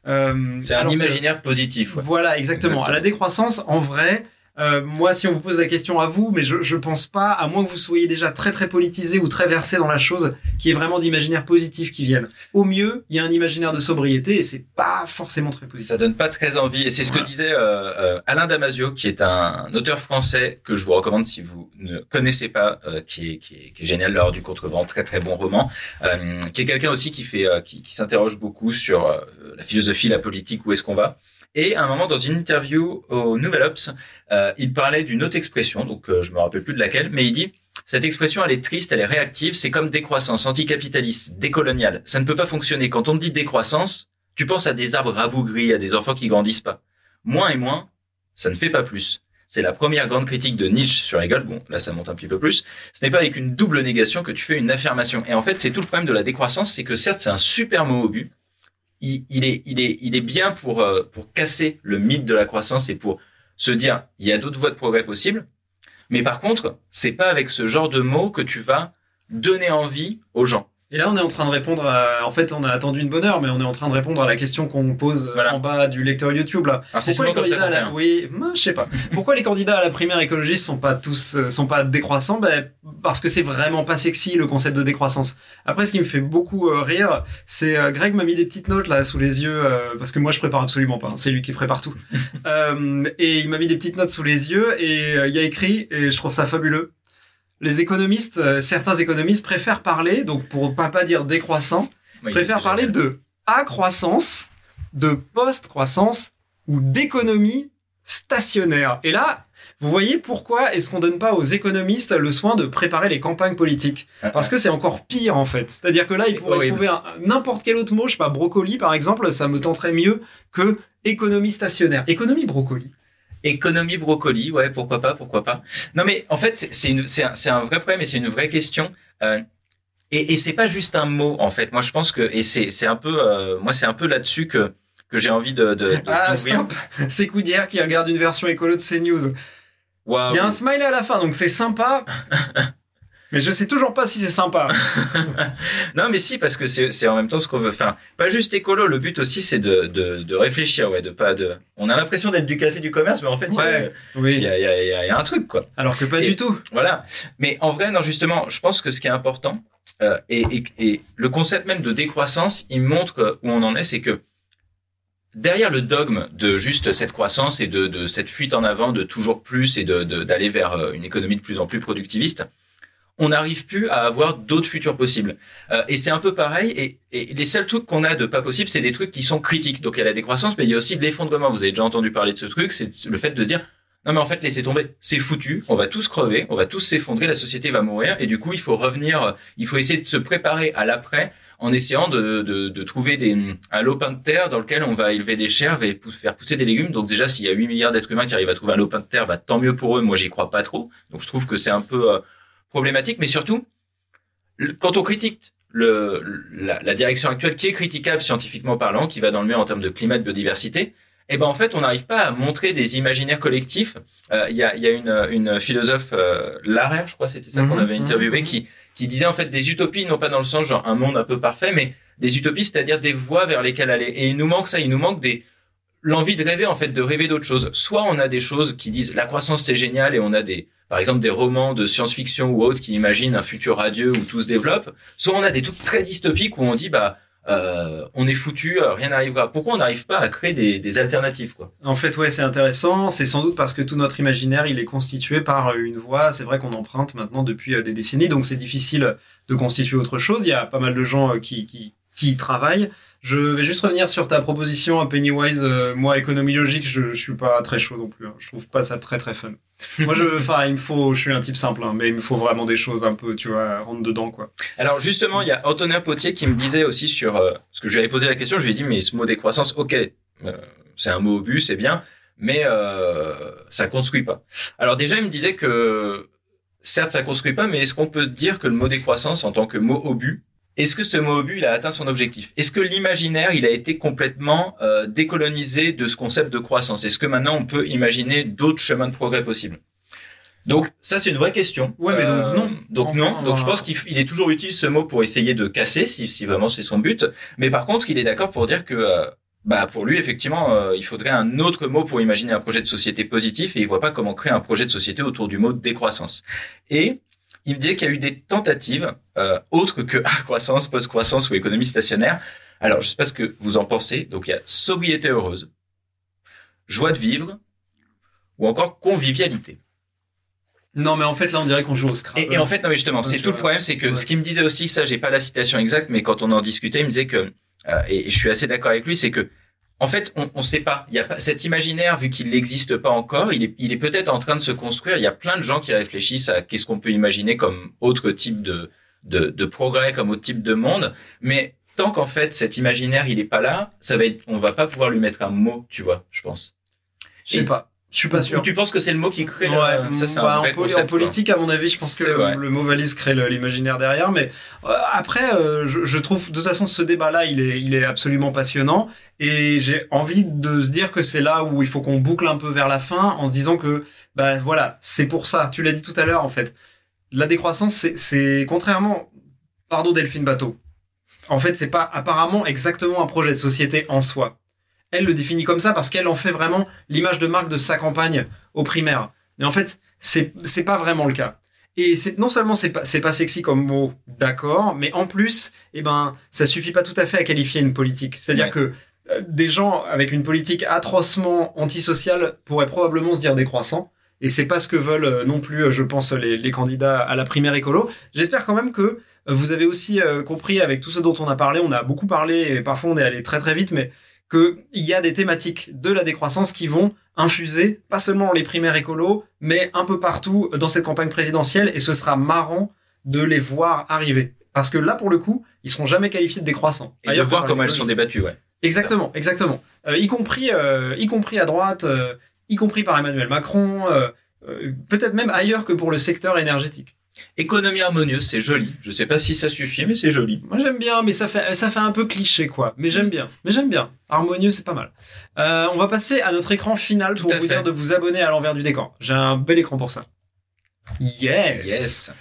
Euh, c'est un que- imaginaire positif, ouais. voilà, exactement. À la décroissance, en vrai, euh, moi, si on vous pose la question à vous, mais je, je pense pas, à moins que vous soyez déjà très très politisé ou très versé dans la chose, qu'il y ait vraiment d'imaginaire positif qui viennent. Au mieux, il y a un imaginaire de sobriété et c'est pas forcément très positif. Ça donne pas très envie. Et c'est ce que disait euh, euh, Alain Damasio, qui est un auteur français que je vous recommande si vous ne connaissez pas, euh, qui, est, qui, est, qui est génial, l'heure du contrevent, très très bon roman, euh, qui est quelqu'un aussi qui fait, euh, qui, qui s'interroge beaucoup sur la philosophie, la politique, où est-ce qu'on va. Et à un moment, dans une interview au Nouvel Ops, euh, il parlait d'une autre expression, donc euh, je me rappelle plus de laquelle, mais il dit cette expression, elle est triste, elle est réactive, c'est comme décroissance, anticapitaliste, décoloniale. Ça ne peut pas fonctionner. Quand on dit décroissance, tu penses à des arbres rabougris, à des enfants qui grandissent pas. Moins et moins, ça ne fait pas plus. c'est la première grande critique de Nietzsche sur Hegel. Bon, là, ça monte un petit peu plus. Ce n'est pas avec une double négation que tu fais une affirmation. Et en fait, c'est tout le problème de la décroissance, c'est que certes, c'est un super mot au but. Il, est, il est, il est bien pour, euh, pour casser le mythe de la croissance et pour se dire, il y a d'autres voies de progrès possibles. Mais par contre, c'est pas avec ce genre de mots que tu vas donner envie aux gens. Et là, on est en train de répondre à... En fait, on a attendu une bonne heure, mais on est en train de répondre à la question qu'on pose euh, Voilà. en bas du lecteur YouTube, là. C'est Pourquoi les candidats à la... hein. Oui, moi, je sais pas. Pourquoi les candidats à la primaire écologiste sont pas tous, euh, sont pas décroissants? Ben, parce que c'est vraiment pas sexy, le concept de décroissance. Après, ce qui me fait beaucoup euh, rire, c'est, euh, Greg m'a mis des petites notes, là, sous les yeux, euh, parce que moi, je prépare absolument pas. hein. C'est lui qui prépare tout. Et il m'a mis des petites notes sous les yeux, et il y a écrit, et je trouve ça fabuleux. Les économistes, euh, certains économistes préfèrent parler, donc pour pas pas dire décroissant, Oui, préfère c'est parler génial. de accroissance, de post-croissance ou d'économie stationnaire. Et là, vous voyez pourquoi est-ce qu'on donne pas aux économistes le soin de préparer les campagnes politiques? Parce que c'est encore pire en fait. C'est-à-dire que là, ils pourraient horrible. trouver n'importe quel autre mot, je sais pas, brocoli par exemple, ça me tenterait mieux que économie stationnaire. Économie brocoli. Économie brocoli, ouais, pourquoi pas, pourquoi pas. Non, mais en fait, c'est- un, un vrai problème et c'est une vraie question. Euh, et et c'est pas juste un mot, en fait. Moi, je pense que et c'est un peu, euh, moi, c'est un peu là-dessus que que j'ai envie de. de, de Ah, stop C'est Coudière qui regarde une version écolo de CNews. Waouh. Il y a un smiley à la fin, donc c'est sympa. Mais je sais toujours pas si c'est sympa. non, mais si, parce que c'est c'est en même temps ce qu'on veut. Enfin, pas juste écolo. Le but aussi, c'est de, de de réfléchir, ouais, de pas de. On a l'impression d'être du café du commerce, mais en fait, il y a- Ouais, il oui. y a, il y, a, y a- il y a un truc, quoi. Alors que pas Et- du tout. Voilà. Mais en vrai, non, justement, je pense que ce qui est important, euh, et, et, et le concept même de décroissance, il montre où on en est, c'est que derrière le dogme de juste cette croissance et de, de cette fuite en avant de toujours plus et de- d'aller vers euh, une économie de plus en plus productiviste, on n'arrive plus à avoir d'autres futurs possibles. Euh, et c'est un peu pareil. Et, les seuls trucs qu'on a de pas possible, c'est des trucs qui sont critiques. Donc il y a la décroissance, mais il y a aussi de l'effondrement. Vous avez déjà entendu parler de ce truc. C'est le fait de se dire non mais en fait laissez tomber, c'est foutu, on va tous crever, on va tous s'effondrer, la société va mourir et du coup il faut revenir, euh, il faut essayer de se préparer à l'après en essayant de, de, de trouver des, un lopin de terre dans lequel on va élever des chèvres et faire pousser des légumes. Donc déjà s'il y a 8 milliards d'êtres humains qui arrivent à trouver un lopin de terre, bah, tant mieux pour eux, moi j'y crois pas trop. Donc je trouve que c'est un peu euh, problématique, mais surtout quand on critique le, la, la direction actuelle qui est critiquable scientifiquement parlant, qui va dans le mur en termes de climat, de biodiversité, eh ben en fait, on n'arrive pas à montrer des imaginaires collectifs. Euh, Il y, a, il y a une, une philosophe, euh, Larère, je crois, c'était ça qu'on Mhm, avait interviewé, mhm. qui, qui disait en fait des utopies, non pas dans le sens genre un monde un peu parfait, mais des utopies, c'est-à-dire des voies vers lesquelles aller. Et il nous manque ça, il nous manque des l'envie de rêver en fait, de rêver d'autres choses. Soit on a des choses qui disent la croissance c'est génial et on a des par exemple des romans de science-fiction ou autres qui imaginent un futur radieux où tout se développe. Soit on a des trucs très dystopiques où on dit bah euh, on est foutu, euh, rien n'arrivera. Pourquoi on n'arrive pas à créer des, alternatives En fait, ouais, c'est intéressant. C'est sans doute parce que tout notre imaginaire, il est constitué par euh, une voie. C'est vrai qu'on emprunte maintenant depuis des décennies, donc c'est difficile de constituer autre chose. Il y a pas mal de gens qui, qui, qui y travaillent. Je vais juste revenir sur ta proposition à Pennywise. Euh, moi, économie logique, je, je suis pas très chaud non plus. hein. Je trouve pas ça très très fun. Moi, je, enfin, il me faut, je suis un type simple, hein, mais il me faut vraiment des choses un peu, tu vois, rentre dedans, quoi. Alors justement, il y a Antonin Potier qui me disait aussi sur euh, parce que je lui avais posé la question, je lui ai dit mais ce mot décroissance, ok, euh, c'est un mot but, c'est bien, mais ça construit pas. Alors déjà, il me disait que certes ça construit pas, mais est-ce qu'on peut se dire que le mot décroissance en tant que mot but, est-ce que ce but il a atteint son objectif? Est-ce que l'imaginaire il a été complètement euh, décolonisé de ce concept de croissance? Est-ce que maintenant on peut imaginer d'autres chemins de progrès possibles? Donc ça c'est une vraie question. Ouais, mais donc non. Donc Enfin, non. Donc je euh, pense qu'il f- il est toujours utile ce mot pour essayer de casser si, si vraiment c'est son but. Mais par contre il est d'accord pour dire que euh, bah pour lui effectivement euh, il faudrait un autre mot pour imaginer un projet de société positif et il voit pas comment créer un projet de société autour du mot décroissance. Et il me disait qu'il y a eu des tentatives euh, autres que croissance, post-croissance ou économie stationnaire. Alors je sais pas ce que vous en pensez. Donc il y a sobriété heureuse, joie de vivre ou encore convivialité. Non, mais en fait, là, on dirait qu'on joue au Scrabble. Et, et en fait, non, mais justement, c'est tout le problème, c'est que Ouais. ce qu'il me disait aussi, ça, j'ai pas la citation exacte, mais quand on en discutait, il me disait que, euh, et je suis assez d'accord avec lui, c'est que, en fait, on, on sait pas. Il y a pas cet imaginaire, vu qu'il n'existe pas encore, il est, il est peut-être en train de se construire. Il y a plein de gens qui réfléchissent à qu'est-ce qu'on peut imaginer comme autre type de, de, de progrès, comme autre type de monde. Mais tant qu'en fait cet imaginaire il est pas là, ça va être, on va pas pouvoir lui mettre un mot, tu vois, je pense. Je sais pas. Je suis pas sûr. Ou tu penses que c'est le mot qui crée Ouais, la- ça c'est bah, un en, vrai poli- concept, en politique, à mon avis, je pense que le, mot valise crée l'imaginaire derrière. Mais euh, après, euh, je, je trouve de toute façon ce débat-là, il est, il est absolument passionnant. Et j'ai envie de se dire que c'est là où il faut qu'on boucle un peu vers la fin en se disant que, bah voilà, c'est pour ça. Tu l'as dit tout à l'heure, en fait. La décroissance, c'est- c'est contrairement, pardon Delphine Bateau. En fait, c'est pas apparemment exactement un projet de société en soi. Elle le définit comme ça parce qu'elle en fait vraiment l'image de marque de sa campagne au primaire. Mais en fait, c'est c'est pas vraiment le cas. Et c'est non seulement c'est pas pas sexy comme mot, d'accord, mais en plus, eh ben, ça suffit pas tout à fait à qualifier une politique. C'est-à-dire Ouais. que euh, des gens avec une politique atrocement antisociale pourraient probablement se dire décroissant. Et c'est pas ce que veulent euh, non plus, euh, je pense, les, les candidats à la primaire écolo. J'espère quand même que vous avez aussi euh, compris avec tout ce dont on a parlé. On a beaucoup parlé et parfois on est allé très très vite, mais qu'il y a des thématiques de la décroissance qui vont infuser, pas seulement dans les primaires écolos, mais un peu partout dans cette campagne présidentielle. Et ce sera marrant de les voir arriver. Parce que là, pour le coup, ils seront jamais qualifiés de décroissants. Et de Ailleurs voir comment les elles sont débattues, ouais. Exactement, exactement. Euh, y compris, euh, y compris à droite, euh, y compris par Emmanuel Macron, peut-être même ailleurs que pour le secteur énergétique. Économie harmonieuse, c'est joli. Je sais pas si ça suffit, mais c'est joli. Moi j'aime bien, mais ça fait ça fait un peu cliché quoi. Mais j'aime bien, mais j'aime bien. Harmonieux, c'est pas mal. Euh, on va passer à notre écran final Tout pour vous fait. dire de vous abonner à l'envers du décor. J'ai un bel écran pour ça. Yes. Yes.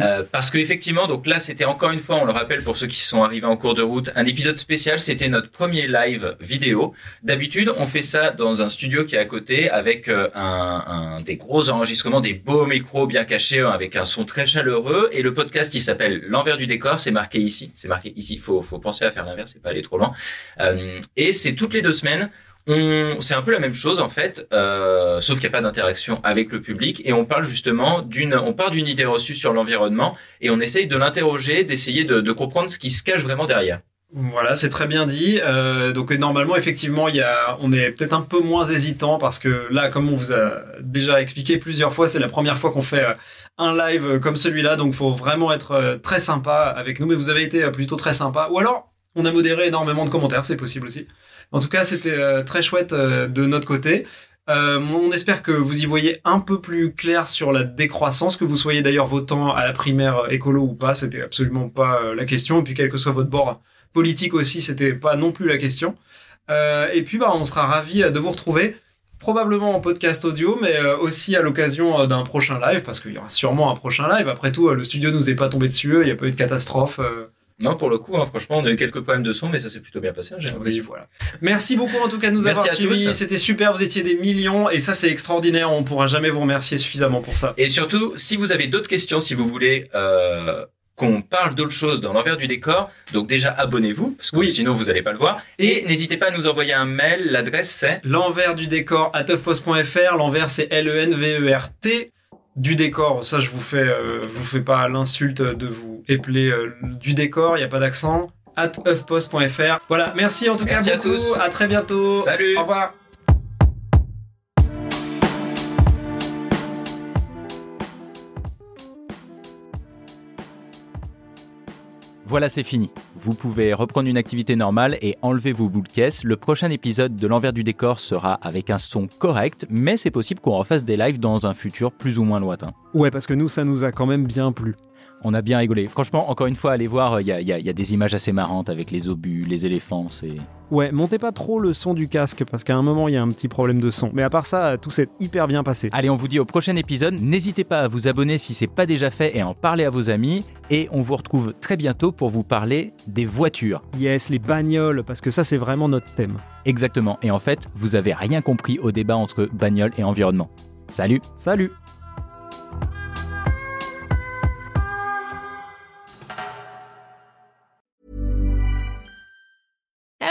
Euh, parce que effectivement, donc là, c'était encore une fois, on le rappelle pour ceux qui sont arrivés en cours de route, un épisode spécial. C'était notre premier live vidéo. D'habitude, on fait ça dans un studio qui est à côté, avec euh, un, un- des gros enregistrements, des beaux micros bien cachés, hein, avec un son très chaleureux. Et le podcast, il s'appelle l'envers du décor. C'est marqué ici. C'est marqué ici. Faut, faut penser à faire l'inverse, c'est pas aller trop loin. Euh, et c'est toutes les deux semaines. C'est un peu la même chose en fait, euh, sauf qu'il n'y a pas d'interaction avec le public et on parle justement d'une, on part d'une idée reçue sur l'environnement et on essaye de l'interroger, d'essayer de, de comprendre ce qui se cache vraiment derrière. Voilà, c'est très bien dit. Euh, donc normalement, effectivement, il y a, on est peut-être un peu moins hésitant parce que là, comme on vous a déjà expliqué plusieurs fois, c'est la première fois qu'on fait euh, un live comme celui-là, donc faut vraiment être euh, très sympa avec nous. Mais vous avez été euh, plutôt très sympa. Ou alors, on a modéré énormément de commentaires, c'est possible aussi. En tout cas, c'était euh, très chouette euh, de notre côté. Euh, on espère que vous y voyez un peu plus clair sur la décroissance, que vous soyez d'ailleurs votant à la primaire écolo ou pas, c'était absolument pas la question. Et puis quel que soit votre bord politique aussi, c'était pas non plus la question. Et puis bah on sera ravi de vous retrouver probablement en podcast audio, mais aussi à l'occasion d'un prochain live, parce qu'il y aura sûrement un prochain live. Après tout, le studio nous est pas tombé dessus, il n'y a pas eu de catastrophe. Non, pour le coup, hein, franchement, on a eu quelques problèmes de son, mais ça s'est plutôt bien passé. hein, j'ai oui, voilà. Merci beaucoup en tout cas de nous Merci avoir suivis. C'était super, vous étiez des millions et ça c'est extraordinaire. On pourra jamais vous remercier suffisamment pour ça. Et surtout, si vous avez d'autres questions, si vous voulez euh, qu'on parle d'autres choses dans l'envers du décor, donc déjà abonnez-vous, parce que Oui. sinon vous n'allez pas le voir. Et, n'hésitez pas à nous envoyer un mail. L'adresse c'est L'envers du décor à. L'envers c'est L-E-N-V-E-R-T. Du décor, ça je vous fais, euh, vous fais pas l'insulte de vous épeler euh, du décor, il n'y a pas d'accent. At huffpost.fr. Voilà, merci en tout Merci cas à beaucoup. tous. à très bientôt. Salut. Au revoir. Voilà, c'est fini. Vous pouvez reprendre une activité normale et enlever vos boules de caisse. Le prochain épisode de l'envers du décor sera avec un son correct, mais c'est possible qu'on refasse des lives dans un futur plus ou moins lointain. Ouais, parce que nous, ça nous a quand même bien plu. On a bien rigolé. Franchement, encore une fois, allez voir, il y a, il y a- il y a des images assez marrantes avec les obus, les éléphants, c'est... Ouais, montez pas trop le son du casque, parce qu'à un moment, il y a un petit problème de son. Mais à part ça, tout s'est hyper bien passé. Allez, on vous dit au prochain épisode. N'hésitez pas à vous abonner si c'est pas déjà fait et à en parler à vos amis. Et on vous retrouve très bientôt pour vous parler des voitures. Yes, les bagnoles, parce que ça, c'est vraiment notre thème. Exactement. Et en fait, vous avez rien compris au débat entre bagnole et environnement. Salut Salut